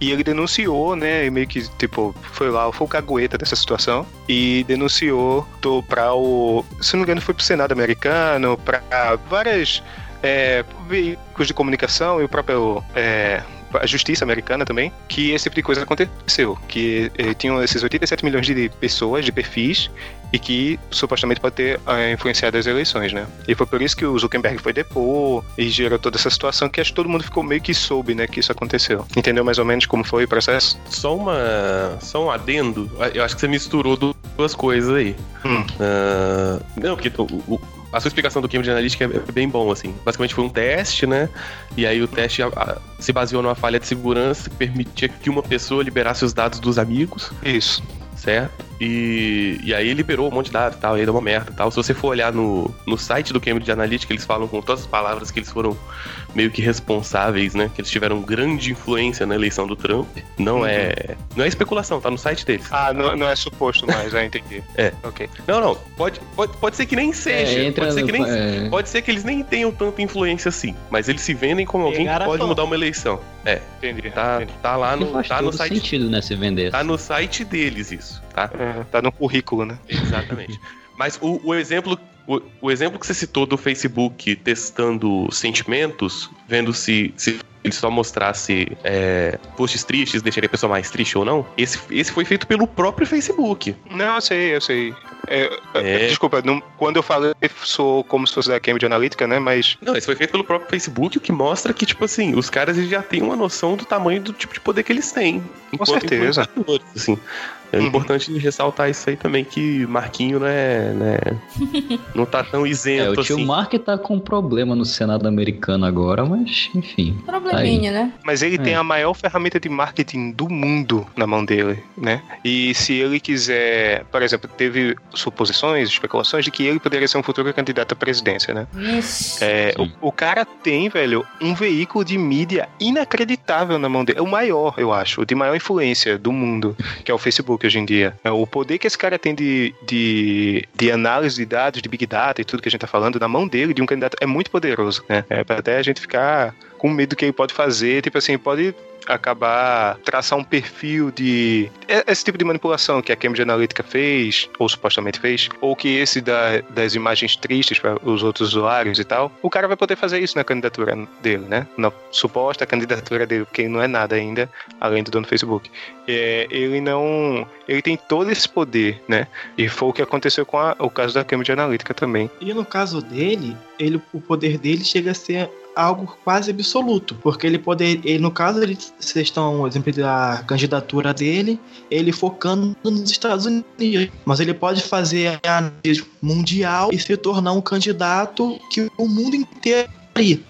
E ele denunciou, né? Meio que, tipo, foi lá, foi o cagueta dessa situação. E denunciou pra o. Se não me engano, foi pro Senado americano, pra várias. é, veículos de comunicação e o próprio. é, a justiça americana também, que esse tipo de coisa aconteceu. Que eh, tinham esses 87 milhões de pessoas, de perfis, e que supostamente pode ter eh, influenciado as eleições, né? E foi por isso que o Zuckerberg foi depor e gerou toda essa situação que acho que todo mundo ficou meio que soube, né, que isso aconteceu. Entendeu mais ou menos como foi o processo? Só uma. Só um adendo. Eu acho que você misturou duas coisas aí. Hum. Uh, não, porque o, o, a sua explicação do Cambridge Analytica é bem bom, assim. Basicamente foi um teste, né? E aí o teste se baseou numa falha de segurança que permitia que uma pessoa liberasse os dados dos amigos. Isso. Certo? E, e aí liberou um monte de dados e tal, e aí deu uma merda e tal. Se você for olhar no, no site do Cambridge Analytica, eles falam com todas as palavras que eles foram meio que responsáveis, né? Que eles tiveram grande influência na eleição do Trump. Não Uhum. é. Não é especulação, tá no site deles. Ah, não, não é suposto mais, já entendi. É. Ok. Não, não. Pode, pode, pode ser que nem seja. É, pode, ser no- que nem, é. pode ser que eles nem tenham tanta influência assim. Mas eles se vendem como alguém que Pegaram a pode mudar uma eleição. É, Entendi. tá, entendi. tá lá no, faz tá no site. sentido, né, se vender. Tá no site deles isso, tá? É, tá no currículo, né? Exatamente. Mas o, o exemplo. O, o exemplo que você citou do Facebook testando sentimentos, vendo se, se ele só mostrasse é, posts tristes, deixaria a pessoa mais triste ou não, esse, esse foi feito pelo próprio Facebook. Não, eu sei, eu sei. É, É. Desculpa, não- quando eu falei, sou como se fosse da Cambridge Analytica, né? Mas Não, esse foi feito pelo próprio Facebook, o que mostra que, tipo assim, os caras já têm uma noção do tamanho do tipo de poder que eles têm. enquanto certeza. Assim. É Uhum. importante ressaltar isso aí também, que Marquinho não é. Né, não tá tão É, isento o tio assim. Mark tá com problema no Senado americano agora, mas enfim. Probleminha, né? Mas ele É. tem a maior ferramenta de marketing do mundo na mão dele, né? E se ele quiser, por exemplo, teve suposições, especulações de que ele poderia ser um futuro candidato à presidência, né? Vixe. É, o, o cara tem, velho, um veículo de mídia inacreditável na mão dele. É o maior, eu acho, o de maior influência do mundo, que é o Facebook hoje em dia. É, o poder que esse cara tem de, de, de análise de dados, de Big Data e tudo que a gente tá falando na mão dele, de um candidato, é muito poderoso, né? É pra até a gente ficar com medo do que ele pode fazer, tipo assim, pode acabar traçar um perfil de esse tipo de manipulação que a Cambridge Analytica fez ou supostamente fez ou que esse da- das imagens tristes para os outros usuários e tal o cara vai poder fazer isso na candidatura dele né? Na suposta candidatura dele ele não é nada ainda além do dono do Facebook. É, ele não ele tem todo esse poder né? E foi o que aconteceu com a- o caso da Cambridge Analytica também. E no caso dele, ele, o poder dele chega a ser algo quase absoluto, porque ele poder, ele, no caso ele, vocês estão, exemplo da candidatura dele, ele focando nos Estados Unidos, mas ele pode fazer a mundial e se tornar um candidato que o mundo inteiro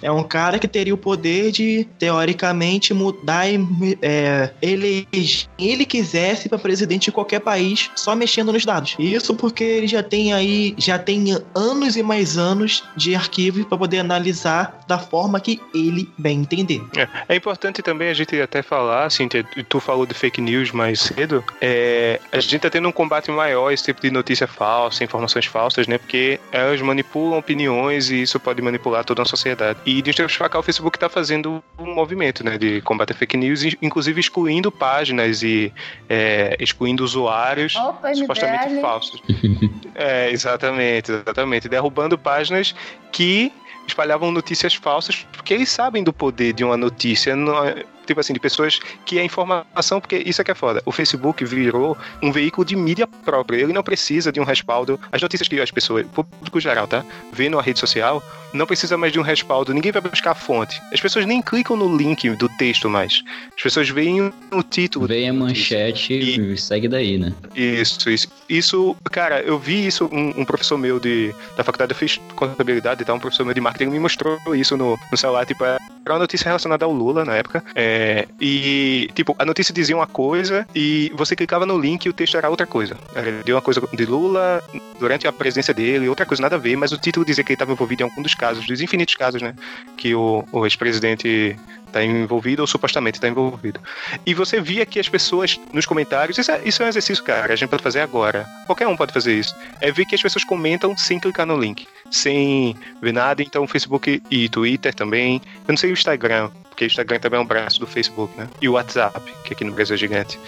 é um cara que teria o poder de, teoricamente, mudar e é, eleger ele quisesse para presidente de qualquer país só mexendo nos dados. Isso porque ele já tem aí, já tem anos e mais anos de arquivo para poder analisar da forma que ele bem entender. É importante também a gente até falar, assim, tu- falou de fake news mais cedo, é, a gente tá tendo um combate maior esse tipo de notícia falsa, informações falsas, né? Porque elas manipulam opiniões e isso pode manipular toda a sociedade. E de cá o Facebook tá fazendo um movimento, né? De combate a fake news, in- inclusive excluindo páginas e é, excluindo usuários Opa, supostamente MBL. falsos. é, exatamente, exatamente. Derrubando páginas que espalhavam notícias falsas, porque eles sabem do poder de uma notícia, não tipo assim, de pessoas que é informação, porque isso é que é foda. O Facebook virou um veículo de mídia própria, ele não precisa de um respaldo. As notícias que as pessoas, público geral, tá? Vê numa rede social, não precisa mais de um respaldo, ninguém vai buscar a fonte. As pessoas nem clicam no link do texto mais. As pessoas veem o título. Vem a manchete e segue daí, né? Isso, isso. Isso, cara, eu vi isso, um, um professor meu de, da faculdade, eu fiz contabilidade e tal, um professor meu de marketing me mostrou isso no, no celular, tipo, era uma notícia relacionada ao Lula na época. É, e, tipo, a notícia dizia uma coisa e você clicava no link e o texto era outra coisa. Era de uma coisa de Lula durante a presidência dele, outra coisa nada a ver, mas o título dizia que ele estava envolvido em algum dos casos, dos infinitos casos, né? Que o, o ex-presidente tá envolvido ou supostamente tá envolvido. E você via que as pessoas nos comentários, isso é, isso é um exercício, cara, a gente pode fazer agora. Qualquer um pode fazer isso. É ver que as pessoas comentam sem clicar no link, sem ver nada. Então, Facebook e Twitter também. Eu não sei o Instagram, porque o Instagram também é um braço do Facebook, né? E o WhatsApp, que aqui no Brasil é gigante.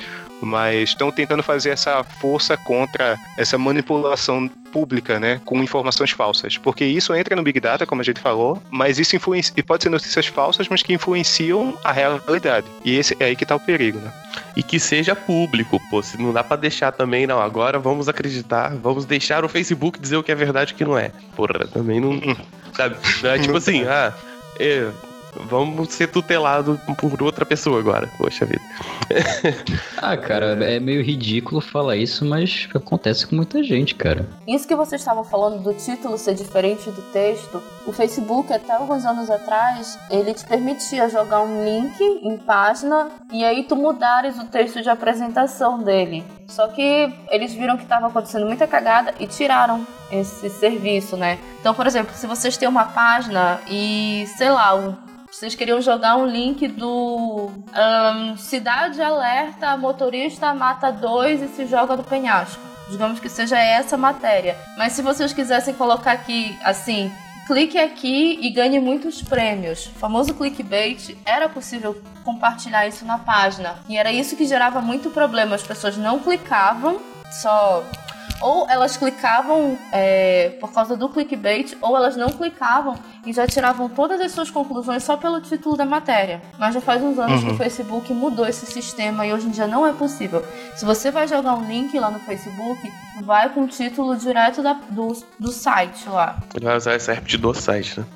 mas estão tentando fazer essa força contra essa manipulação pública, né, com informações falsas, porque isso entra no Big Data, como a gente falou, mas isso influencia, e pode ser notícias falsas, mas que influenciam a realidade. E esse é aí que tá o perigo, né? E que seja público, pô, se não dá para deixar também, não, agora vamos acreditar, vamos deixar o Facebook dizer o que é verdade e o que não é. Porra, também não, Hum. sabe? É tipo assim, ah, é, vamos ser tutelado por outra pessoa agora. Poxa vida. Ah, cara, é meio ridículo falar isso, mas acontece com muita gente, cara. Isso que vocês estavam falando do título ser diferente do texto, o Facebook, até alguns anos atrás, ele te permitia jogar um link em página e aí tu mudares o texto de apresentação dele. Só que eles viram que estava acontecendo muita cagada e tiraram esse serviço, né? Então, por exemplo, se vocês têm uma página e, sei lá, um vocês queriam jogar um link do ahn, Cidade Alerta, motorista mata dois e se joga do penhasco. Digamos que seja essa matéria. Mas se vocês quisessem colocar aqui, assim, clique aqui e ganhe muitos prêmios. O famoso clickbait, era possível compartilhar isso na página. E era isso que gerava muito problema. As pessoas não clicavam, só ou elas clicavam é, por causa do clickbait, ou elas não clicavam e já tiravam todas as suas conclusões só pelo título da matéria. Mas já faz uns anos que o Facebook mudou esse sistema e hoje em dia não é possível. Se você vai jogar um link lá no Facebook, vai com o título direto da- do, do site lá. Ele vai usar esse RPT do site, né?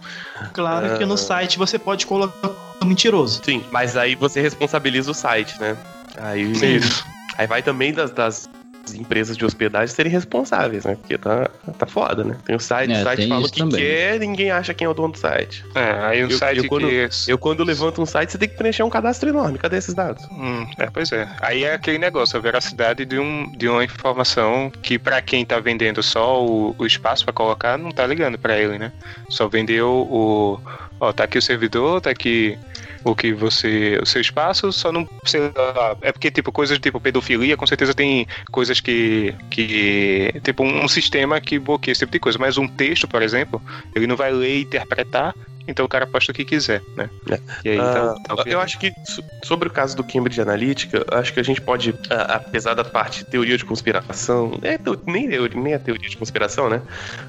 Claro que no site você pode colocar mentiroso. Sim, mas aí você responsabiliza o site, né? Aí, Isso. aí vai também das, das empresas de hospedagem serem responsáveis, né? Porque tá, tá foda, né? Tem o site, É, o site fala o que também. quer, ninguém acha quem é o dono do site. É, aí um Eu- site eu quando- que... Eu, quando levanto um site, você tem que preencher um cadastro enorme. Cadê esses dados? Hum, é, pois é. Aí é aquele negócio, a veracidade de, um, de uma informação que pra quem tá vendendo só o, o espaço pra colocar, não tá ligando pra ele, né? Só vendeu o... Ó, tá aqui o servidor, tá aqui o que você... O seu espaço, só não... Sei lá, é porque, tipo, coisas tipo pedofilia, com certeza tem coisas que... que tipo, um, um sistema que bloqueia esse tipo de coisa. Mas um texto, por exemplo, ele não vai ler e interpretar, então o cara posta o que quiser, né? É. E aí Ah, tá, tá o eu acho que so- sobre o caso do Cambridge Analytica, acho que a gente pode, ah, apesar da parte de teoria de conspiração, é, nem, teoria, nem a teoria de conspiração, né?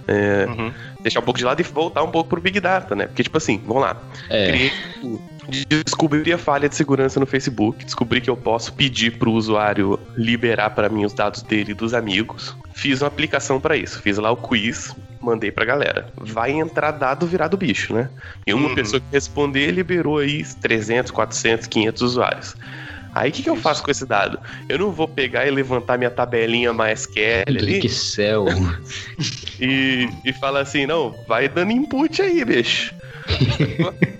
É, Uhum. deixar um pouco de lado e voltar um pouco pro Big Data, né? Porque, tipo assim, vamos lá. É, Criei, descobri a falha de segurança no Facebook, descobri que eu posso pedir pro usuário liberar para mim os dados dele e dos amigos. Fiz uma aplicação para isso, fiz lá o quiz, mandei pra galera. Vai entrar dado virado bicho, né? E uma Uhum. pessoa que responder liberou aí 300, 400, 500 usuários. Aí o que, que eu faço com esse dado? Eu não vou pegar e levantar minha tabelinha MySQL ali Excel. e, e falar assim, não, vai dando input aí, bicho.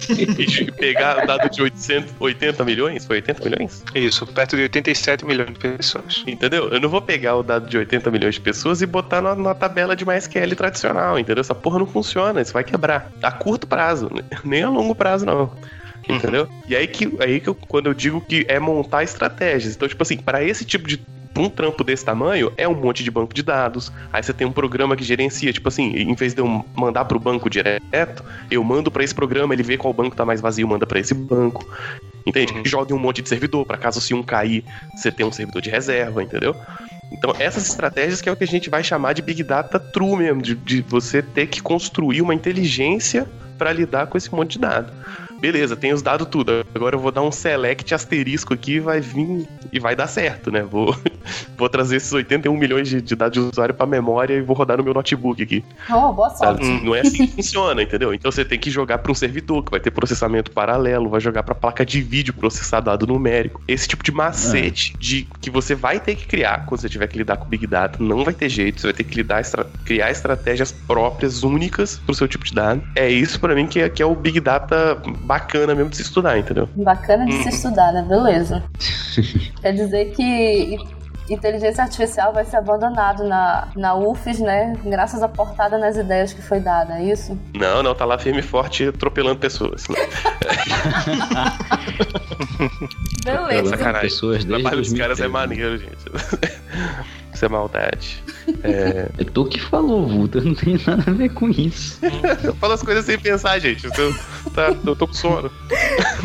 E pegar o dado de 800, 80 milhões? Foi 80 milhões? Isso, perto de 87 milhões de pessoas. Entendeu? Eu não vou pegar o dado de 80 milhões de pessoas e botar na, na tabela de MySQL tradicional, entendeu? Essa porra não funciona, isso vai quebrar. A curto prazo, né? nem a longo prazo, não. Entendeu? E aí que, aí que eu, quando eu digo que é montar estratégias. Então, tipo assim, para esse tipo de. Um trampo desse tamanho, é um monte de banco de dados. Aí você tem um programa que gerencia, tipo assim, em vez de eu mandar pro banco direto, eu mando para esse programa, ele vê qual banco tá mais vazio, manda para esse banco. Entende? Uhum. Joga um monte de servidor, para caso se um cair, você tem um servidor de reserva, entendeu? Então, essas estratégias que é o que a gente vai chamar de Big Data True mesmo, de, de você ter que construir uma inteligência para lidar com esse monte de dado. Beleza, tem os dados tudo. Agora eu vou dar um select asterisco aqui e vai vir e vai dar certo, né? Vou, vou trazer esses 81 milhões de, de dados de usuário para memória e vou rodar no meu notebook aqui. Oh, boa sorte. Não é assim que funciona, entendeu? Então você tem que jogar para um servidor que vai ter processamento paralelo, vai jogar para placa de vídeo processar dado numérico. Esse tipo de macete de que você vai ter que criar quando você tiver que lidar com Big Data, não vai ter jeito, você vai ter que lidar estra- criar estratégias próprias, únicas pro seu tipo de dado. É isso para mim que é, que é o Big Data bacana mesmo de se estudar, entendeu? Bacana de se Uhum. estudar, né? Beleza. Quer dizer que inteligência artificial vai ser abandonado na, na UFES, né? Graças à portada nas ideias que foi dada, é isso? Não, não, tá lá firme e forte atropelando pessoas. Beleza. sacanagem. pessoas O desde trabalho dos caras é 2013. maneiro, gente. isso é maldade. É... É tu que falou, Vulto, eu não tenho nada a ver com isso. eu falo as coisas sem pensar, gente. Eu tô, tá, eu tô com sono.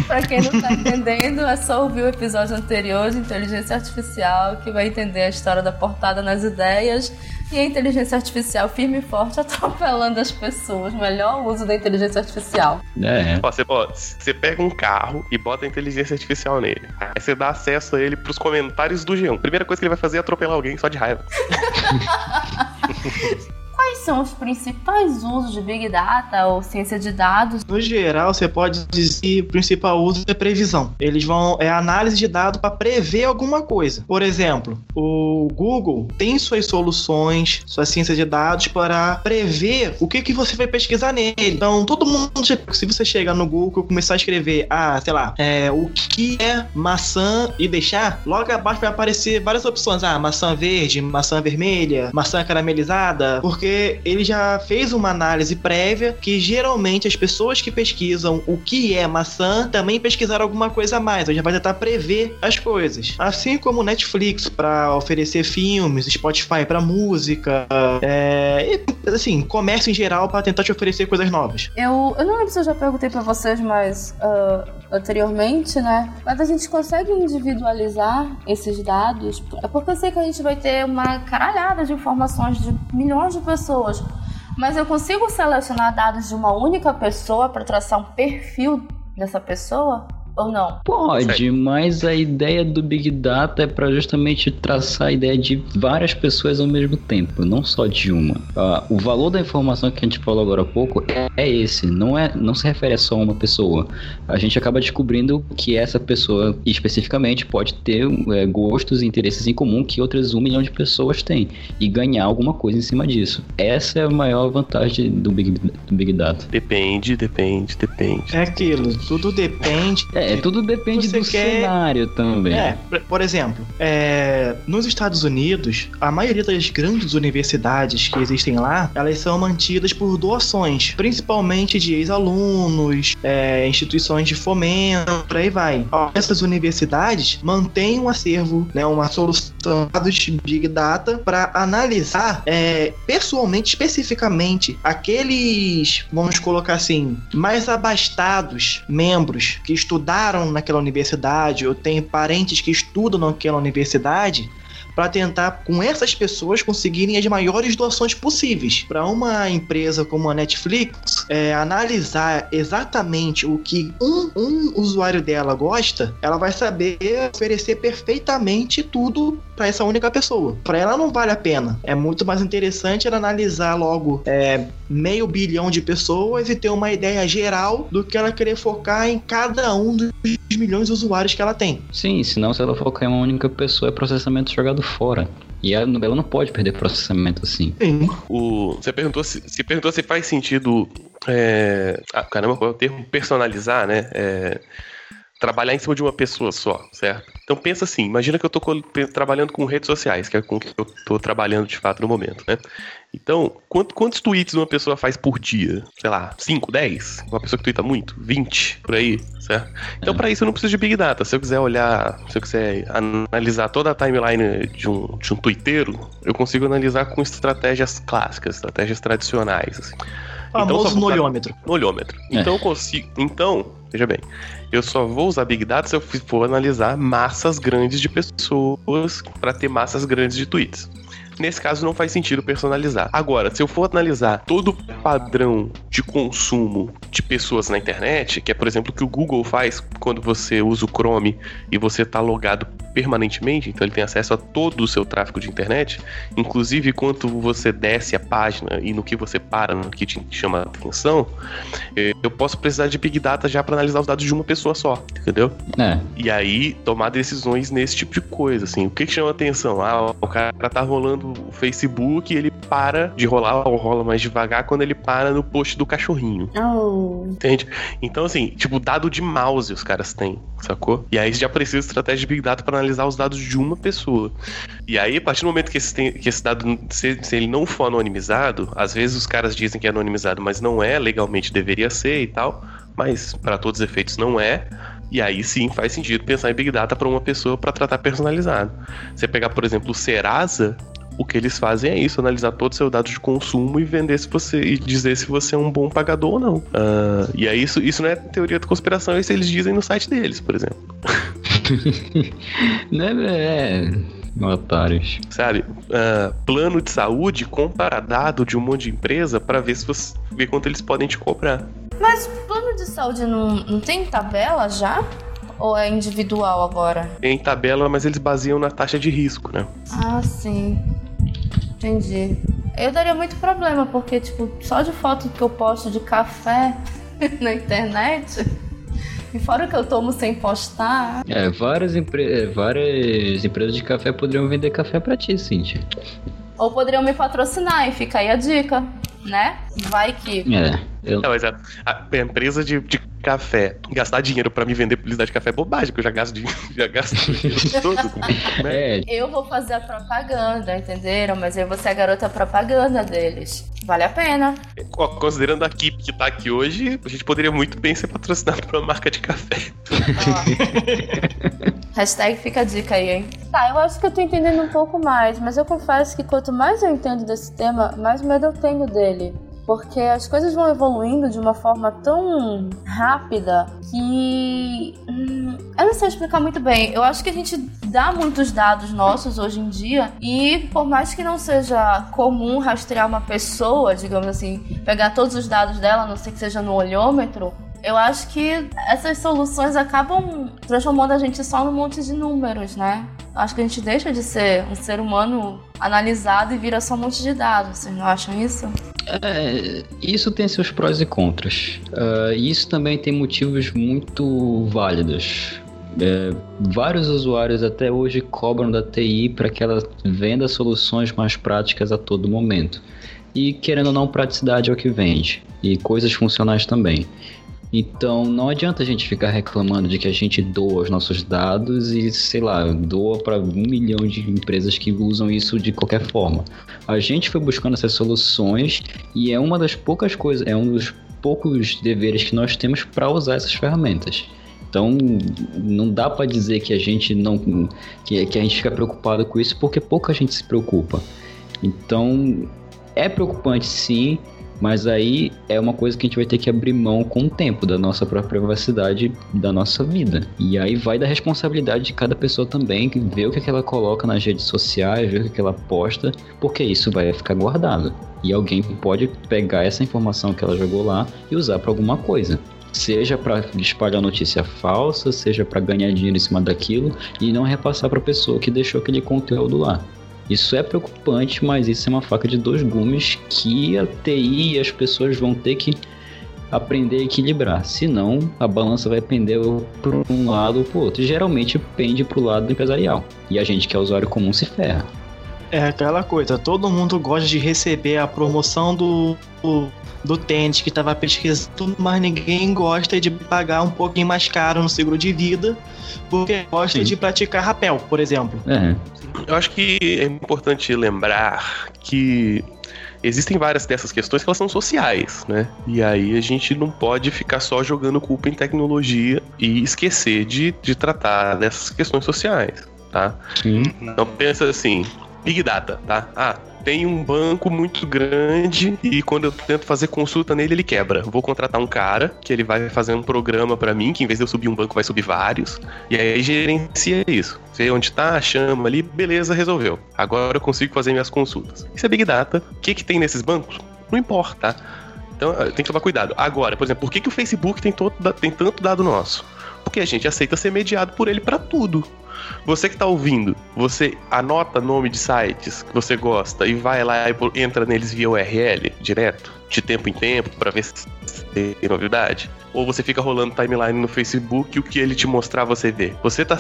pra quem não tá entendendo, é só ouvir o episódio anterior de Inteligência Artificial que vai entender a história da portada nas ideias e a inteligência artificial firme e forte atropelando as pessoas. Melhor uso da inteligência artificial. É. Ó, você, ó, você pega um carro e bota a inteligência artificial nele. Aí você dá acesso a ele pros comentários do G1. Primeira coisa que ele vai fazer é atropelar alguém só de raiva. Quais são os principais usos de Big Data ou ciência de dados? No geral, você pode dizer que o principal uso é previsão. Eles vão é análise de dados para prever alguma coisa. Por exemplo, o Google tem suas soluções, sua ciência de dados para prever o que, que você vai pesquisar nele. Então, todo mundo, se você chegar no Google e começar a escrever, ah, sei lá, é, o que é maçã e deixar, logo abaixo vai aparecer várias opções. Ah, maçã verde, maçã vermelha, maçã caramelizada, porque ele já fez uma análise prévia que geralmente as pessoas que pesquisam o que é maçã também pesquisaram alguma coisa a mais, ou já vai tentar prever as coisas. Assim como Netflix para oferecer filmes, Spotify para música, é, e, assim, comércio em geral para tentar te oferecer coisas novas. Eu, eu não lembro se eu já perguntei para vocês, mas uh, anteriormente, né? Mas a gente consegue individualizar esses dados, é porque eu sei que a gente vai ter uma caralhada de informações de milhões de pessoas. Mas eu consigo selecionar dados de uma única pessoa para traçar um perfil dessa pessoa? Ou não? Pode, mas a ideia do Big Data é para justamente traçar a ideia de várias pessoas ao mesmo tempo, não só de uma. Uh, o valor da informação que a gente falou agora há pouco é, é esse, não, é, não se refere a só uma pessoa. A gente acaba descobrindo que essa pessoa especificamente pode ter é, gostos e interesses em comum que outras um milhão de pessoas têm e ganhar alguma coisa em cima disso. Essa é a maior vantagem do Big, do Big Data. Depende, depende, depende. É aquilo, tudo depende. É, é, tudo depende do quer... cenário também. É, por exemplo, é, nos Estados Unidos, a maioria das grandes universidades que existem lá, elas são mantidas por doações, principalmente de ex-alunos, é, instituições de fomento, por aí vai. Essas universidades mantêm um acervo, né, uma solução de Big Data para analisar é, pessoalmente, especificamente, aqueles, vamos colocar assim, mais abastados membros que estudaram estudaram naquela universidade ou têm parentes que estudam naquela universidade para tentar, com essas pessoas, conseguirem as maiores doações possíveis. Para uma empresa como a Netflix, é, analisar exatamente o que um, um usuário dela gosta, ela vai saber oferecer perfeitamente tudo para essa única pessoa. Para ela não vale a pena. É muito mais interessante ela analisar logo é, meio bilhão de pessoas e ter uma ideia geral do que ela querer focar em cada um dos milhões de usuários que ela tem. Sim, senão se ela focar em uma única pessoa, é processamento jogado fora. E ela, não pode perder processamento assim. Sim. O, você perguntou se, se perguntou se faz sentido. É, ah, caramba, qual é o termo? Personalizar, né? É, trabalhar em cima de uma pessoa só, certo? Então pensa assim, imagina que eu estou trabalhando com redes sociais, que é com que eu estou trabalhando de fato no momento, né? Então, quantos, quantos tweets uma pessoa faz por dia? Sei lá, 5, 10? Uma pessoa que twitta muito? 20, por aí, certo? Então, é. para isso eu não preciso de Big Data. Se eu quiser olhar, se eu quiser analisar toda a timeline de um, de um twitteiro, eu consigo analisar com estratégias clássicas, estratégias tradicionais, assim. Famoso então, no olhômetro. No olhômetro. É. Então, eu consigo. Então, veja bem, eu só vou usar Big Data se eu for analisar massas grandes de pessoas para ter massas grandes de tweets. Nesse caso, não faz sentido personalizar. Agora, se eu for analisar todo o padrão de consumo de pessoas na internet, que é, por exemplo, o que o Google faz quando você usa o Chrome e você está logado permanentemente, então ele tem acesso a todo o seu tráfego de internet, inclusive quanto você desce a página e no que você para, no que te chama a atenção, eu posso precisar de Big Data já para analisar os dados de uma pessoa só, entendeu? É. E aí tomar decisões nesse tipo de coisa, assim. O que, que chama atenção? Ah, o cara tá rolando o Facebook ele para de rolar ou rola mais devagar quando ele para no post do cachorrinho. Oh. Entende? Então, assim, tipo, dado de mouse os caras têm, sacou? E aí já precisa de estratégia de Big Data para analisar os dados de uma pessoa. E aí, a partir do momento que esse, tem, que esse dado, se, se, ele não for anonimizado, às vezes os caras dizem que é anonimizado, mas não é, legalmente deveria ser e tal, mas para todos os efeitos não é. E aí sim faz sentido pensar em Big Data para uma pessoa para tratar personalizado. Você pegar, por exemplo, o Serasa, O que eles fazem é isso, analisar todos os seus dados de consumo e vender se você e dizer se você é um bom pagador ou não. Uh, e aí isso, isso não é teoria da conspiração, isso eles dizem no site deles, por exemplo. né, é, otários. Sabe? Uh, plano de saúde compara dado de um monte de empresa para ver se você ver quanto eles podem te cobrar. Mas plano de saúde não, não tem tabela já? Ou é individual agora? Tem tabela, mas eles baseiam na taxa de risco, né? Ah, sim. Entendi. Eu daria muito problema, porque, tipo, só de foto que eu posto de café na internet. E fora que eu tomo sem postar. É, várias, empre várias empresas de café poderiam vender café pra ti, Cintia. Ou poderiam me patrocinar, e fica aí a dica, né? Vai que. É. Eu... Não, mas a, a empresa de, de café, gastar dinheiro para me vender publicidade de café é bobagem, porque eu já gasto dinheiro, já gasto dinheiro todo. Né? É. Eu vou fazer a propaganda, entenderam? Mas eu vou ser a garota propaganda deles. Vale a pena. Considerando a equipe que tá aqui hoje, a gente poderia muito bem ser patrocinado por uma marca de café. Hashtag fica a dica aí, hein? Tá, eu acho que eu tô entendendo um pouco mais, mas eu confesso que quanto mais eu entendo desse tema, mais medo eu tenho dele porque as coisas vão evoluindo de uma forma tão rápida que. Hum, eu não sei explicar muito bem. Eu acho que a gente dá muitos dados nossos hoje em dia e, por mais que não seja comum rastrear uma pessoa, digamos assim, pegar todos os dados dela, a não ser que seja no olhômetro, eu acho que essas soluções acabam transformando a gente só num monte de números, né? Acho que a gente deixa de ser um ser humano analisado e vira só um monte de dados. Vocês não acham isso? É, isso tem seus prós e contras. Uh, isso também tem motivos muito válidos. É, vários usuários até hoje cobram da TI para que ela venda soluções mais práticas a todo momento. E querendo ou não, praticidade é o que vende. E coisas funcionais também. Então não adianta a gente ficar reclamando de que a gente doa os nossos dados e, sei lá, doa para um milhão de empresas que usam isso de qualquer forma. A gente foi buscando essas soluções e é uma das poucas coisas, é um dos poucos deveres que nós temos para usar essas ferramentas. Então, não dá para dizer que a gente não que, que a gente fica preocupado com isso porque pouca gente se preocupa. Então, é preocupante sim, mas aí é uma coisa que a gente vai ter que abrir mão com o tempo da nossa própria privacidade da nossa vida. E aí vai da responsabilidade de cada pessoa também, ver o que, ela coloca nas redes sociais, ver o que ela posta, porque isso vai ficar guardado. E alguém pode pegar essa informação que ela jogou lá e usar para alguma coisa seja para espalhar notícia falsa, seja para ganhar dinheiro em cima daquilo e não repassar para a pessoa que deixou aquele conteúdo lá. Isso é preocupante, mas isso é uma faca de dois gumes que a TI e as pessoas vão ter que aprender a equilibrar. Senão, a balança vai pender para um lado ou para o outro. Geralmente pende para o lado empresarial. E a gente que é usuário comum se ferra. É aquela coisa, todo mundo gosta de receber a promoção do, do, do tênis que estava pesquisando, mas ninguém gosta de pagar um pouquinho mais caro no seguro de vida, porque gosta Sim. de praticar rapel, por exemplo. É. Eu acho que é importante lembrar que existem várias dessas questões que elas são sociais, né? E aí a gente não pode ficar só jogando culpa em tecnologia e esquecer de, de tratar dessas questões sociais, tá? Sim. Então pensa assim, Big Data, tá? Ah, tem um banco muito grande e quando eu tento fazer consulta nele, ele quebra. Vou contratar um cara que ele vai fazer um programa para mim, que em vez de eu subir um banco, vai subir vários. E aí gerencia isso. Vê onde tá, chama ali, beleza, resolveu. Agora eu consigo fazer minhas consultas. Isso é Big Data. O que, que tem nesses bancos? Não importa, tá? Então tem que tomar cuidado. Agora, por exemplo, por que, que o Facebook tem, todo, tem tanto dado nosso? Porque a gente aceita ser mediado por ele para tudo. Você que tá ouvindo, você anota nome de sites que você gosta e vai lá e entra neles via URL direto, de tempo em tempo, para ver se tem novidade? Ou você fica rolando timeline no Facebook e o que ele te mostrar você vê? Você tá,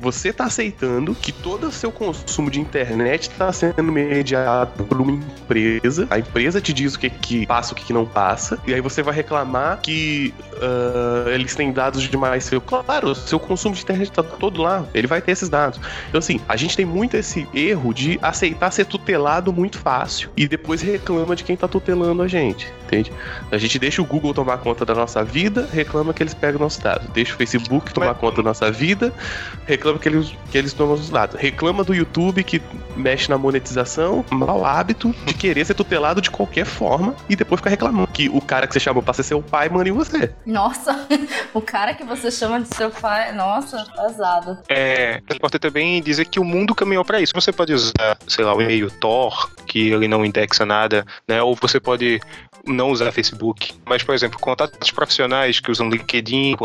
você tá aceitando que todo o seu consumo de internet está sendo mediado por uma empresa. A empresa te diz o que, que passa, o que, que não passa. E aí você vai reclamar que uh, eles têm dados demais seu. Claro, seu consumo de internet tá todo lá lá, ele vai ter esses dados. Então, assim, a gente tem muito esse erro de aceitar ser tutelado muito fácil e depois reclama de quem tá tutelando a gente, entende? A gente deixa o Google tomar conta da nossa vida, reclama que eles pegam nossos dados. Deixa o Facebook tomar Mas... conta da nossa vida, reclama que eles, que eles tomam os dados. Reclama do YouTube que mexe na monetização, mau hábito de querer ser tutelado de qualquer forma e depois ficar reclamando que o cara que você chamou pra ser seu pai manda em você. Nossa, o cara que você chama de seu pai, nossa, pesado. É, importante também dizer que o mundo caminhou para isso. Você pode usar, sei lá, o e-mail Tor, que ele não indexa nada, né? Ou você pode não usar Facebook. Mas, por exemplo, contatos profissionais que usam LinkedIn,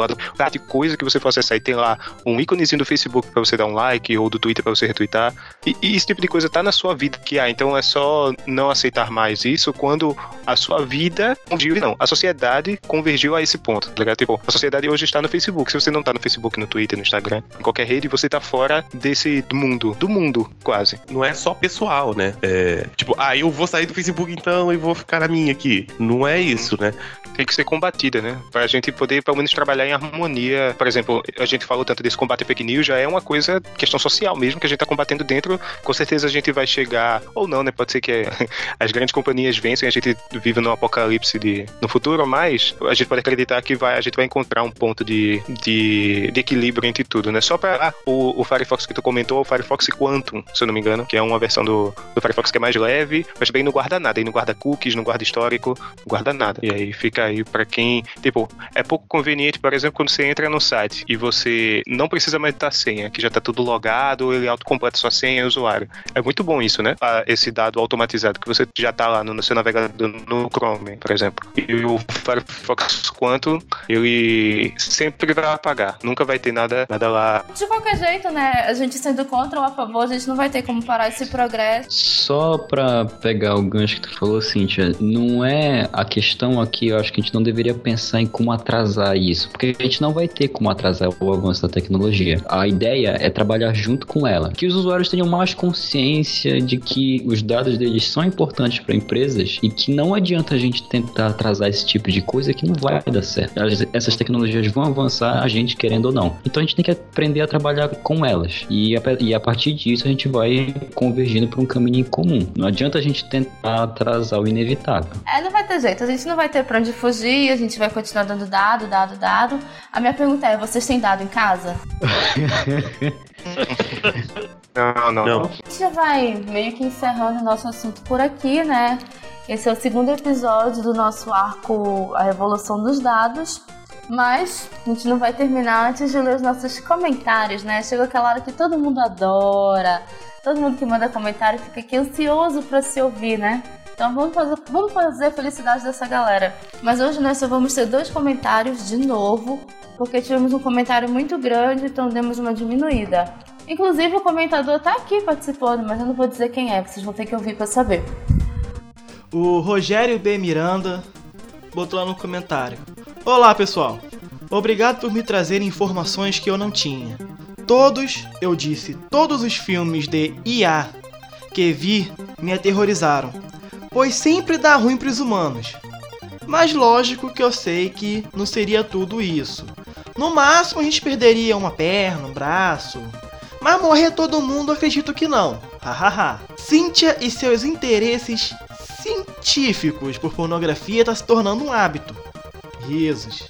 de coisa que você for acessar e tem lá um íconezinho do Facebook para você dar um like ou do Twitter para você retweetar. E, e, esse tipo de coisa tá na sua vida que há. Então é só não aceitar mais isso quando a sua vida convergiu, não, a sociedade convergiu a esse ponto, tá ligado? Tipo, a sociedade hoje está no Facebook. Se você não tá no Facebook, no Twitter, no Instagram, em qualquer rede, você tá fora desse mundo, do mundo, quase. Não é só pessoal, né? É, tipo, ah, eu vou sair do Facebook então e vou ficar na minha aqui. Não é isso, né? Tem que ser combatida, né? Pra gente poder, pelo menos, trabalhar em harmonia. Por exemplo, a gente falou tanto desse combate fake news, já é uma coisa, questão social mesmo, que a gente tá combatendo dentro. Com certeza a gente vai chegar, ou não, né? Pode ser que as grandes companhias vencem, a gente vive num apocalipse de, no futuro, mas a gente pode acreditar que vai, a gente vai encontrar um ponto de, de, de equilíbrio entre tudo, né? Só pra. Ah, o, o Firefox que tu comentou, o Firefox Quantum, se eu não me engano, que é uma versão do, do Firefox que é mais leve, mas bem não guarda nada, aí não guarda cookies, não guarda histórico, não guarda nada. E aí fica aí para quem, tipo, é pouco conveniente, por exemplo, quando você entra no site e você não precisa mais da senha, que já tá tudo logado, ele autocompleta sua senha e usuário. É muito bom isso, né? Esse dado automatizado que você já tá lá no, no seu navegador no Chrome, por exemplo. E o Firefox Quantum, ele sempre vai apagar, nunca vai ter nada, nada lá. De qualquer jeito, né? A gente sendo contra ou a favor, a gente não vai ter como parar esse progresso. Só pra pegar o gancho que tu falou, Cíntia, não é a questão aqui, eu acho que a gente não deveria pensar em como atrasar isso, porque a gente não vai ter como atrasar o avanço da tecnologia. A ideia é trabalhar junto com ela, que os usuários tenham mais consciência de que os dados deles são importantes para empresas e que não adianta a gente tentar atrasar esse tipo de coisa que não vai dar certo. Essas tecnologias vão avançar, a gente querendo ou não. Então a gente tem que aprender a trabalhar com elas e a, e a partir disso a gente vai convergindo para um caminho comum. Não adianta a gente tentar atrasar o inevitável. É, vai ter jeito. A gente não vai ter para onde fugir, a gente vai continuar dando dado, dado, dado. A minha pergunta é: vocês têm dado em casa? não, não, não. A gente já vai meio que encerrando o nosso assunto por aqui, né? Esse é o segundo episódio do nosso arco A Revolução dos Dados. Mas a gente não vai terminar antes de ler os nossos comentários, né? Chegou aquela hora que todo mundo adora, todo mundo que manda comentário fica aqui ansioso para se ouvir, né? Então vamos fazer, vamos fazer a felicidade dessa galera. Mas hoje nós só vamos ter dois comentários de novo, porque tivemos um comentário muito grande, então demos uma diminuída. Inclusive o comentador tá aqui participando, mas eu não vou dizer quem é, vocês vão ter que ouvir para saber. O Rogério B. Miranda botou lá no comentário. Olá pessoal, obrigado por me trazer informações que eu não tinha. Todos, eu disse, todos os filmes de IA que vi me aterrorizaram pois sempre dá ruim para os humanos. Mas lógico que eu sei que não seria tudo isso. No máximo a gente perderia uma perna, um braço. Mas morrer todo mundo acredito que não. Hahaha. Cynthia e seus interesses científicos por pornografia está se tornando um hábito. Risos.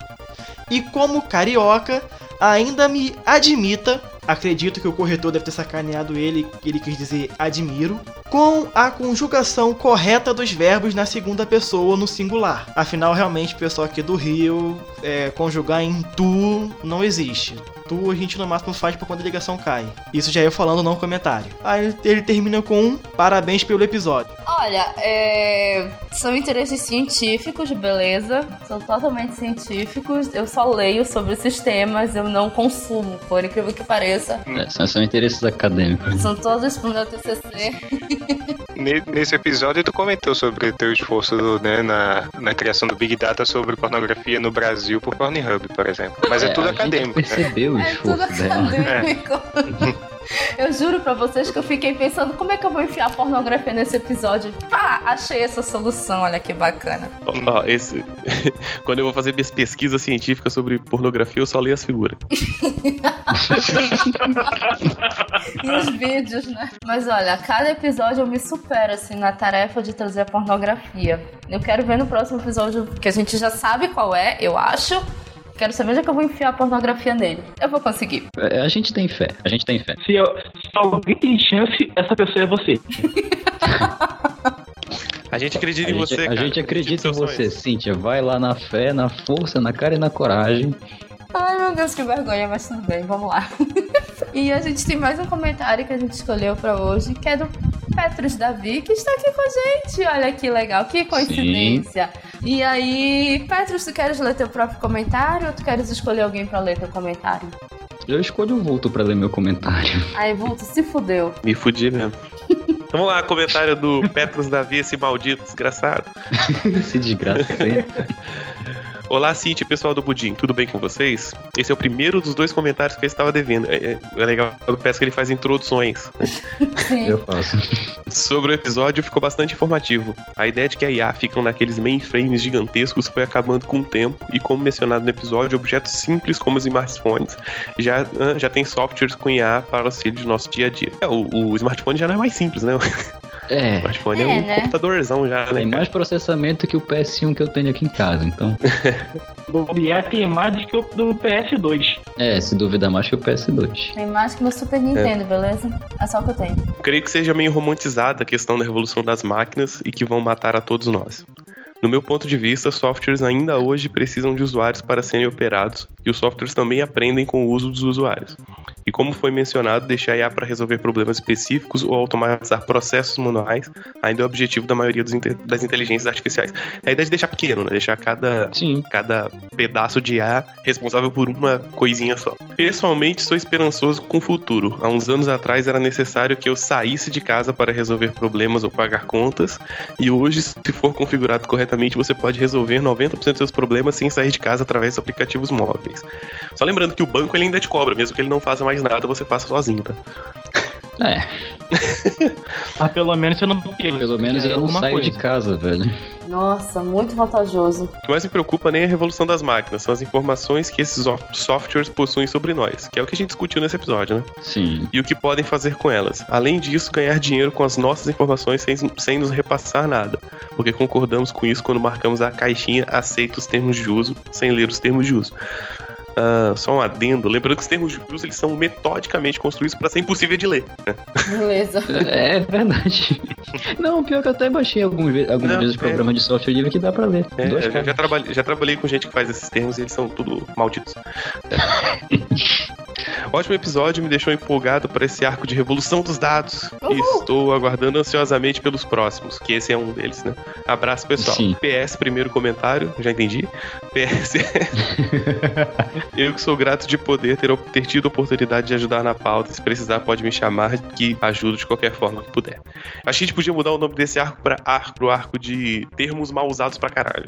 E como carioca, ainda me admita Acredito que o corretor deve ter sacaneado ele, ele quis dizer admiro, com a conjugação correta dos verbos na segunda pessoa no singular. Afinal, realmente, o pessoal aqui do Rio, é, conjugar em tu não existe tu a gente no máximo faz pra quando a ligação cai. Isso já eu falando não comentário. Aí ele termina com um parabéns pelo episódio. Olha, é... são interesses científicos, beleza? São totalmente científicos. Eu só leio sobre esses temas, eu não consumo, por incrível que pareça. É, são, interesses acadêmicos. São todos pro meu TCC. Nesse episódio, tu comentou sobre o teu esforço né, na, na criação do Big Data sobre pornografia no Brasil por Pornhub, por exemplo. Mas é, é tudo acadêmico. Percebeu né? O é tudo dela. acadêmico. É. Eu juro pra vocês que eu fiquei pensando como é que eu vou enfiar pornografia nesse episódio. Pá, achei essa solução, olha que bacana. Ó, ó, esse... Quando eu vou fazer minhas pesquisas científicas sobre pornografia, eu só leio as figuras. E os vídeos, né? Mas olha, cada episódio eu me supero, assim, na tarefa de trazer a pornografia. Eu quero ver no próximo episódio, que a gente já sabe qual é, eu acho. Quero saber onde é que eu vou enfiar a pornografia nele. Eu vou conseguir. É, A gente tem fé, a gente tem fé. Se, eu- se alguém tem chance, essa pessoa é você. A gente acredita A em gente, você, a cara. gente acredita em você. Cíntia. Vai lá na fé, na força, na cara e na coragem. Ai, meu Deus, que vergonha, mas tudo bem, vamos lá. e a gente tem mais um comentário que a gente escolheu pra hoje, que é do Petrus Davi, que está aqui com a gente. Olha que legal, que coincidência. E aí, Petrus, tu queres ler teu próprio comentário ou tu queres escolher alguém pra ler teu comentário? Eu escolho o vulto pra ler meu comentário. Aí, Vulto, se fudeu. Me fudi mesmo. Vamos lá, comentário do Petros Davi, esse maldito desgraçado. Esse desgraça aí. Olá, Cintia e pessoal do Budim, tudo bem com vocês? Esse é o primeiro dos dois comentários que eu estava devendo. É, é- é legal, eu peço que ele faz introduções. Sim. Eu faço. Sobre o episódio, ficou bastante informativo. A ideia de que a IA ficam naqueles mainframes gigantescos foi acabando com o tempo, e como mencionado no episódio, objetos simples como os smartphones já, já tem softwares com IA para auxílio de nosso dia a dia. É, o, o smartphone já não é mais simples, né? O É, smartphone é, É, um né? computadorzão já, né? tem mais processamento que o PS1 que eu tenho aqui em casa, então. Bobear tem mais do que o do PS2. É, se duvidar mais que o PS2. Tem mais que meu Super Nintendo, beleza? É só o que eu tenho. Creio que seja meio romantizada a questão da revolução das máquinas e que vão matar a todos nós. No meu ponto de vista, softwares ainda hoje precisam de usuários para serem operados e os softwares também aprendem com o uso dos usuários. E como foi mencionado, deixar IA para resolver problemas específicos ou automatizar processos manuais ainda é o objetivo da maioria inte- das inteligências artificiais. É a ideia de deixar pequeno, né? Deixar cada Sim. cada pedaço de ar responsável por uma coisinha só. Pessoalmente, sou esperançoso com o futuro. Há uns anos atrás era necessário que eu saísse de casa para resolver problemas ou pagar contas, e hoje, se for configurado corretamente, você pode resolver 90% dos seus problemas sem sair de casa através dos aplicativos móveis. Só lembrando que o banco ele ainda te cobra, mesmo que ele não faça mais nada, você faça sozinho, tá? É, Mas pelo menos você não pelo menos eu não saio coisa. de casa, velho. Nossa, muito vantajoso. O que mais me preocupa nem é a revolução das máquinas, são as informações que esses sof- softwares possuem sobre nós, que é o que a gente discutiu nesse episódio, né? Sim. e o que podem fazer com elas. Além disso, ganhar dinheiro com as nossas informações sem, sem nos repassar nada, porque concordamos com isso quando marcamos a caixinha aceita os termos de uso, sem ler os termos de uso. Ah, só um adendo, lembrando que os termos de uso eles são metodicamente construídos para ser impossível de ler. né? Beleza. É verdade. Não, pior que eu até baixei alguns, ve- algumas Não, vezes é. programas de software livre que dá pra ler. É, já, caras. trabalhei, já trabalhei com gente que faz esses termos e eles são tudo malditos. É. Ótimo episódio, me deixou empolgado para esse arco de revolução dos dados. E Uhul. estou aguardando ansiosamente pelos próximos, que esse é um deles, né? Abraço, pessoal. Sim. PS, primeiro comentário, já entendi. PS. Eu que sou grato de poder ter, ter tido a oportunidade de ajudar na pauta. Se precisar, pode me chamar, que ajudo de qualquer forma que puder. Acho que a gente podia mudar o nome desse arco para arco, pro arco de termos mal usados pra caralho.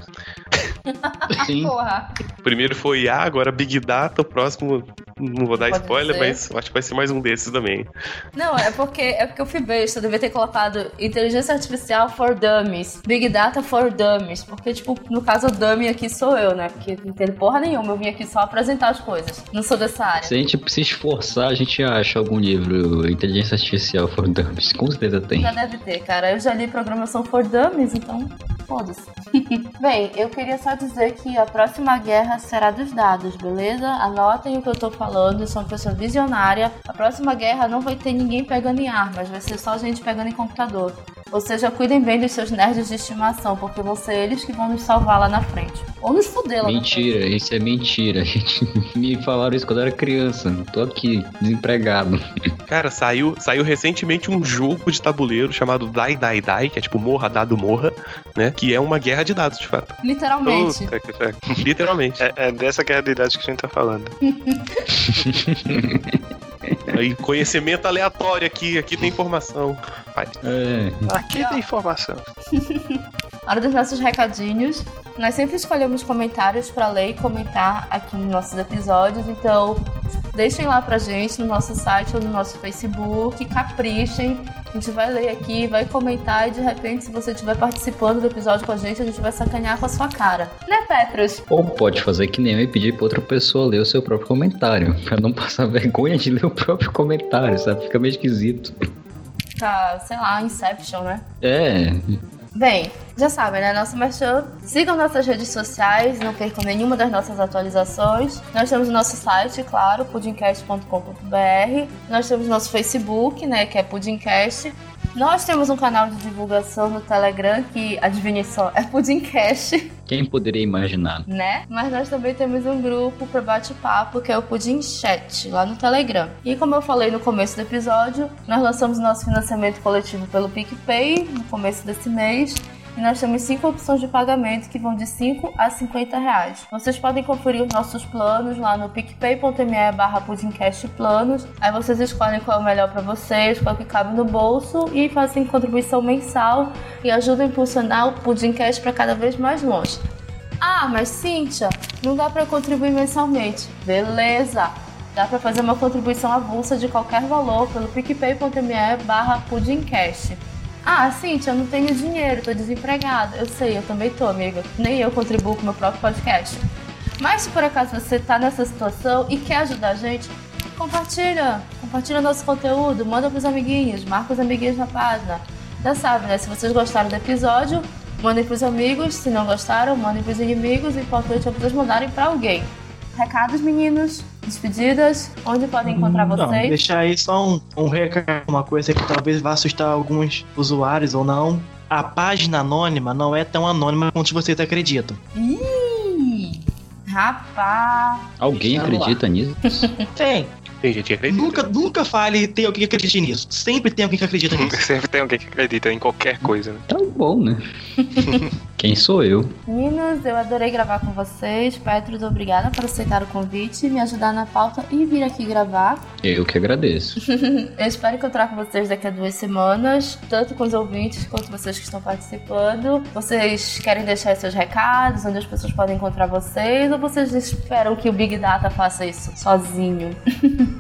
Sim. Porra. Primeiro foi IA, agora Big Data, o próximo não vou dar Pode spoiler, ser. mas acho que vai ser mais um desses também. Não, é porque, é porque eu fui besta. Eu devia ter colocado inteligência artificial for dummies, big data for dummies. Porque, tipo, no caso, o dummy aqui sou eu, né? Porque não entendo porra nenhuma. Eu vim aqui só apresentar as coisas. Não sou dessa área. Se a gente se esforçar, a gente acha algum livro Inteligência Artificial for Dummies. Com certeza tem. Já deve ter, cara. Eu já li programação for dummies, então foda-se. Bem, eu queria só dizer que a próxima guerra será dos dados, beleza? Anotem o que eu tô falando, eu sou uma pessoa visionária. A próxima guerra não vai ter ninguém pegando em armas, vai ser só gente pegando em computador. Ou seja, cuidem bem dos seus nerds de estimação, porque vão ser eles que vão nos salvar lá na frente. Ou nos fuder lá. Mentira, isso é mentira. Gente, me falaram isso quando eu era criança. Tô aqui, desempregado. Cara, saiu, saiu recentemente um jogo de tabuleiro chamado Die Die Die, que é tipo morra, dado morra, né? Que é uma guerra de dados, de fato. Literalmente. Puta que pariu. Literalmente. É, é dessa guerra de idade que a gente tá falando. Aí, conhecimento aleatório aqui, aqui tem informação. É. Aqui tem informação. Hora dos nossos recadinhos. Nós sempre escolhemos comentários pra ler e comentar aqui nos nossos episódios, então deixem lá pra gente no nosso site ou no nosso Facebook, caprichem. A gente vai ler aqui, vai comentar e de repente, se você estiver participando do episódio com a gente, a gente vai sacanear com a sua cara. Né, Petros? Ou pode fazer que nem eu e pedir pra outra pessoa ler o seu próprio comentário, pra não passar vergonha de ler o próprio comentário, sabe? Fica meio esquisito. Tá, sei lá, Inception, né? É, Bem, já sabem, né? Nosso merchan. Sigam nossas redes sociais, não percam nenhuma das nossas atualizações. Nós temos o nosso site, claro, pudimcast.com.br. Nós temos nosso Facebook, né? Que é Pudimcast. Nós temos um canal de divulgação no Telegram que, adivinhe só, é Pudimcast, quem poderia imaginar? né? Mas nós também temos um grupo para bate-papo que é o Pudim Chat, lá no Telegram. E como eu falei no começo do episódio, nós lançamos nosso financiamento coletivo pelo PicPay no começo desse mês. E nós temos cinco opções de pagamento que vão de 5 a 50 reais. Vocês podem conferir os nossos planos lá no picpay.me barra pudimcastplanos. Aí vocês escolhem qual é o melhor para vocês, qual que cabe no bolso e fazem contribuição mensal e ajudam a impulsionar o Pudimcast para cada vez mais longe. Ah, mas Cíntia, não dá para contribuir mensalmente. Beleza! Dá para fazer uma contribuição avulsa de qualquer valor pelo picpay.me barra pudimcast. Ah, Cíntia, eu não tenho dinheiro, tô desempregada. Eu sei, eu também tô, amiga. Nem eu contribuo com meu próprio podcast. Mas se por acaso você tá nessa situação e quer ajudar a gente, compartilha. Compartilha nosso conteúdo, manda pros amiguinhos, marca os amiguinhos na página. Já sabe, né? Se vocês gostaram do episódio, mandem pros amigos. Se não gostaram, mandem pros inimigos. O importante é vocês mandarem pra alguém. Recados, meninos? Despedidas? Onde podem encontrar Não, vocês? deixar aí só um, um recado, uma coisa que talvez vá assustar alguns usuários ou não. A página anônima não é tão anônima quanto vocês acreditam. Ih, rapaz. Alguém Vamos lá. acredita nisso? Tem. Tem gente que acredita. Nunca, nunca fale tem alguém que acredite nisso. Sempre tem alguém que acredita nisso. Sempre tem alguém que acredita em qualquer coisa, né? Tá bom, né? Quem sou eu? Meninos, eu adorei gravar com vocês. Petros, obrigada por aceitar o convite, me ajudar na pauta e vir aqui gravar. Eu que agradeço. Eu espero encontrar com vocês daqui a duas semanas, tanto com os ouvintes quanto vocês que estão participando. Vocês querem deixar seus recados, onde as pessoas podem encontrar vocês, ou vocês esperam que o Big Data faça isso sozinho?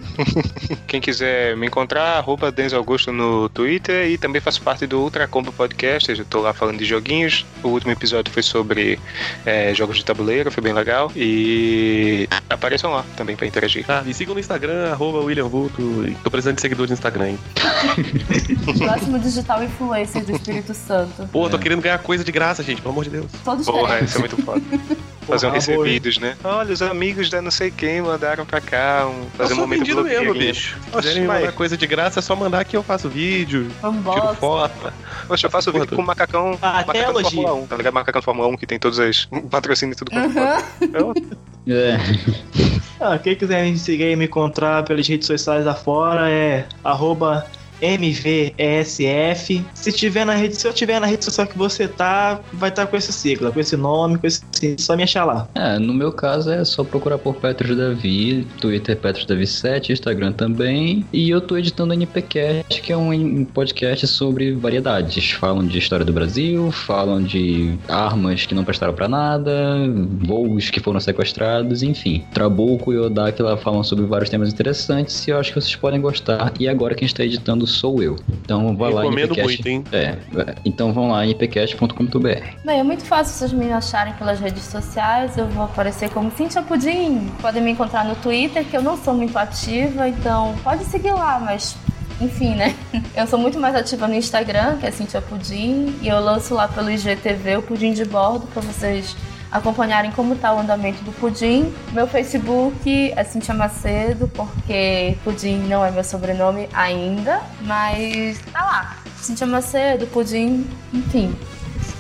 Quem quiser me encontrar, arroba Denzel Augusto no Twitter e também faço parte do Ultra Combo Podcast. Eu tô lá falando de joguinhos. O último episódio foi sobre é, jogos de tabuleiro, foi bem legal. E apareçam lá também pra interagir. Tá, me sigam no Instagram, arroba William Vulto. Tô precisando de seguidores no Instagram, hein? Próximo digital influencer do Espírito Santo. Pô, tô querendo ganhar coisa de graça, gente, pelo amor de Deus. Todos Porra, isso é muito foda. Fazer um recebidos, né? Olha, os amigos da não sei quem mandaram pra cá um, fazer um momento vendido mesmo, bicho. Se quiserem mandar coisa de graça, é só mandar que eu faço vídeo, tiro Unbox. foto. Poxa, eu faço vídeo com o macacão, Ah, até macacão do elogio. Fórmula 1, tá ligado? Macacão do Fórmula 1 que tem todos os patrocínios e tudo quanto Uhum. Eu- É. Ah, quem quiser me seguir e me encontrar pelas redes sociais afora é arroba MVESF. Se tiver na rede, se eu tiver na rede social que você tá, vai estar com esse sigla, com esse nome, com esse só me achar lá. É, no meu caso é só procurar por Petros Davi, Twitter Petros Davi 7, Instagram também. E eu tô editando o NPcast, que é um podcast sobre variedades. Falam de história do Brasil, falam de armas que não prestaram pra nada, voos que foram sequestrados, enfim. Trabuco e Odak lá falam sobre vários temas interessantes e eu acho que vocês podem gostar. E agora quem está editando sou eu. Então vai lá em muito, hein? É, então vão lá em npcast.com.br. Bem, é muito fácil vocês me acharem pelas redes sociais. Eu vou aparecer como Cintia Pudim. Podem me encontrar no Twitter, que eu não sou muito ativa, então pode seguir lá, mas enfim, né? Eu sou muito mais ativa no Instagram, que é Cintia Pudim, e eu lanço lá pelo IGTV o Pudim de Bordo para vocês acompanharem como tá o andamento do Pudim. Meu Facebook é Cintia Macedo, porque Pudim não é meu sobrenome ainda, mas tá lá. Cintia Macedo, Pudim, enfim.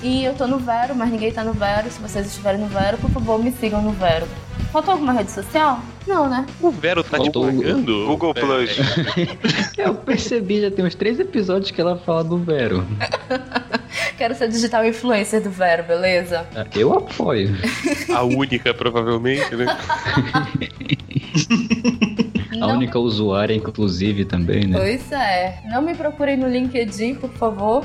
E eu tô no Vero, mas ninguém tá no Vero. Se vocês estiverem no Vero, por favor, me sigam no Vero. Faltou alguma rede social? Não, né? O Vero tá te pagando? Google É, Plus. Eu percebi, já tem uns três episódios que ela fala do Vero. Quero ser digital influencer do Vero, beleza? Eu apoio. A única, provavelmente, né? A Não- única usuária, inclusive, também, né? Pois é. Não me procurem no LinkedIn, por favor.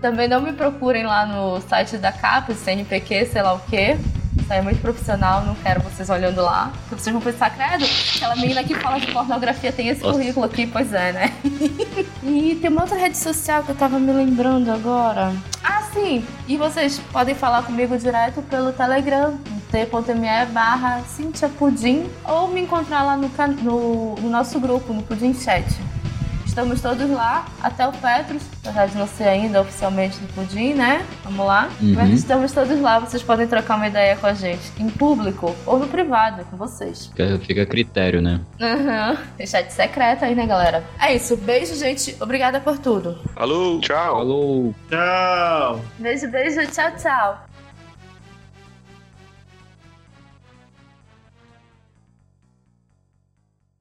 Também não me procurem lá no site da CAPES, CNPq, sei lá o quê. Isso aí é muito profissional, não quero vocês olhando lá. Porque vocês vão pensar, credo, aquela menina que fala de pornografia tem esse Nossa. currículo aqui, pois é, né? e tem uma outra rede social que eu tava me lembrando agora. Ah, sim! E vocês podem falar comigo direto pelo Telegram, t.me barra Cintia Pudim, ou me encontrar lá no, can- no, no nosso grupo, no Pudim Chat. Estamos todos lá, até o Petros, apesar de não ser ainda oficialmente do Pudim, né? Vamos lá. Uhum. Mas estamos todos lá, vocês podem trocar uma ideia com a gente, em público ou no privado, com vocês. Fica, fica a critério, né? Aham. Tem chat secreto aí, né, galera? É isso, beijo, gente. Obrigada por tudo. Alô, tchau. Falou! Tchau! Beijo, beijo, tchau, tchau.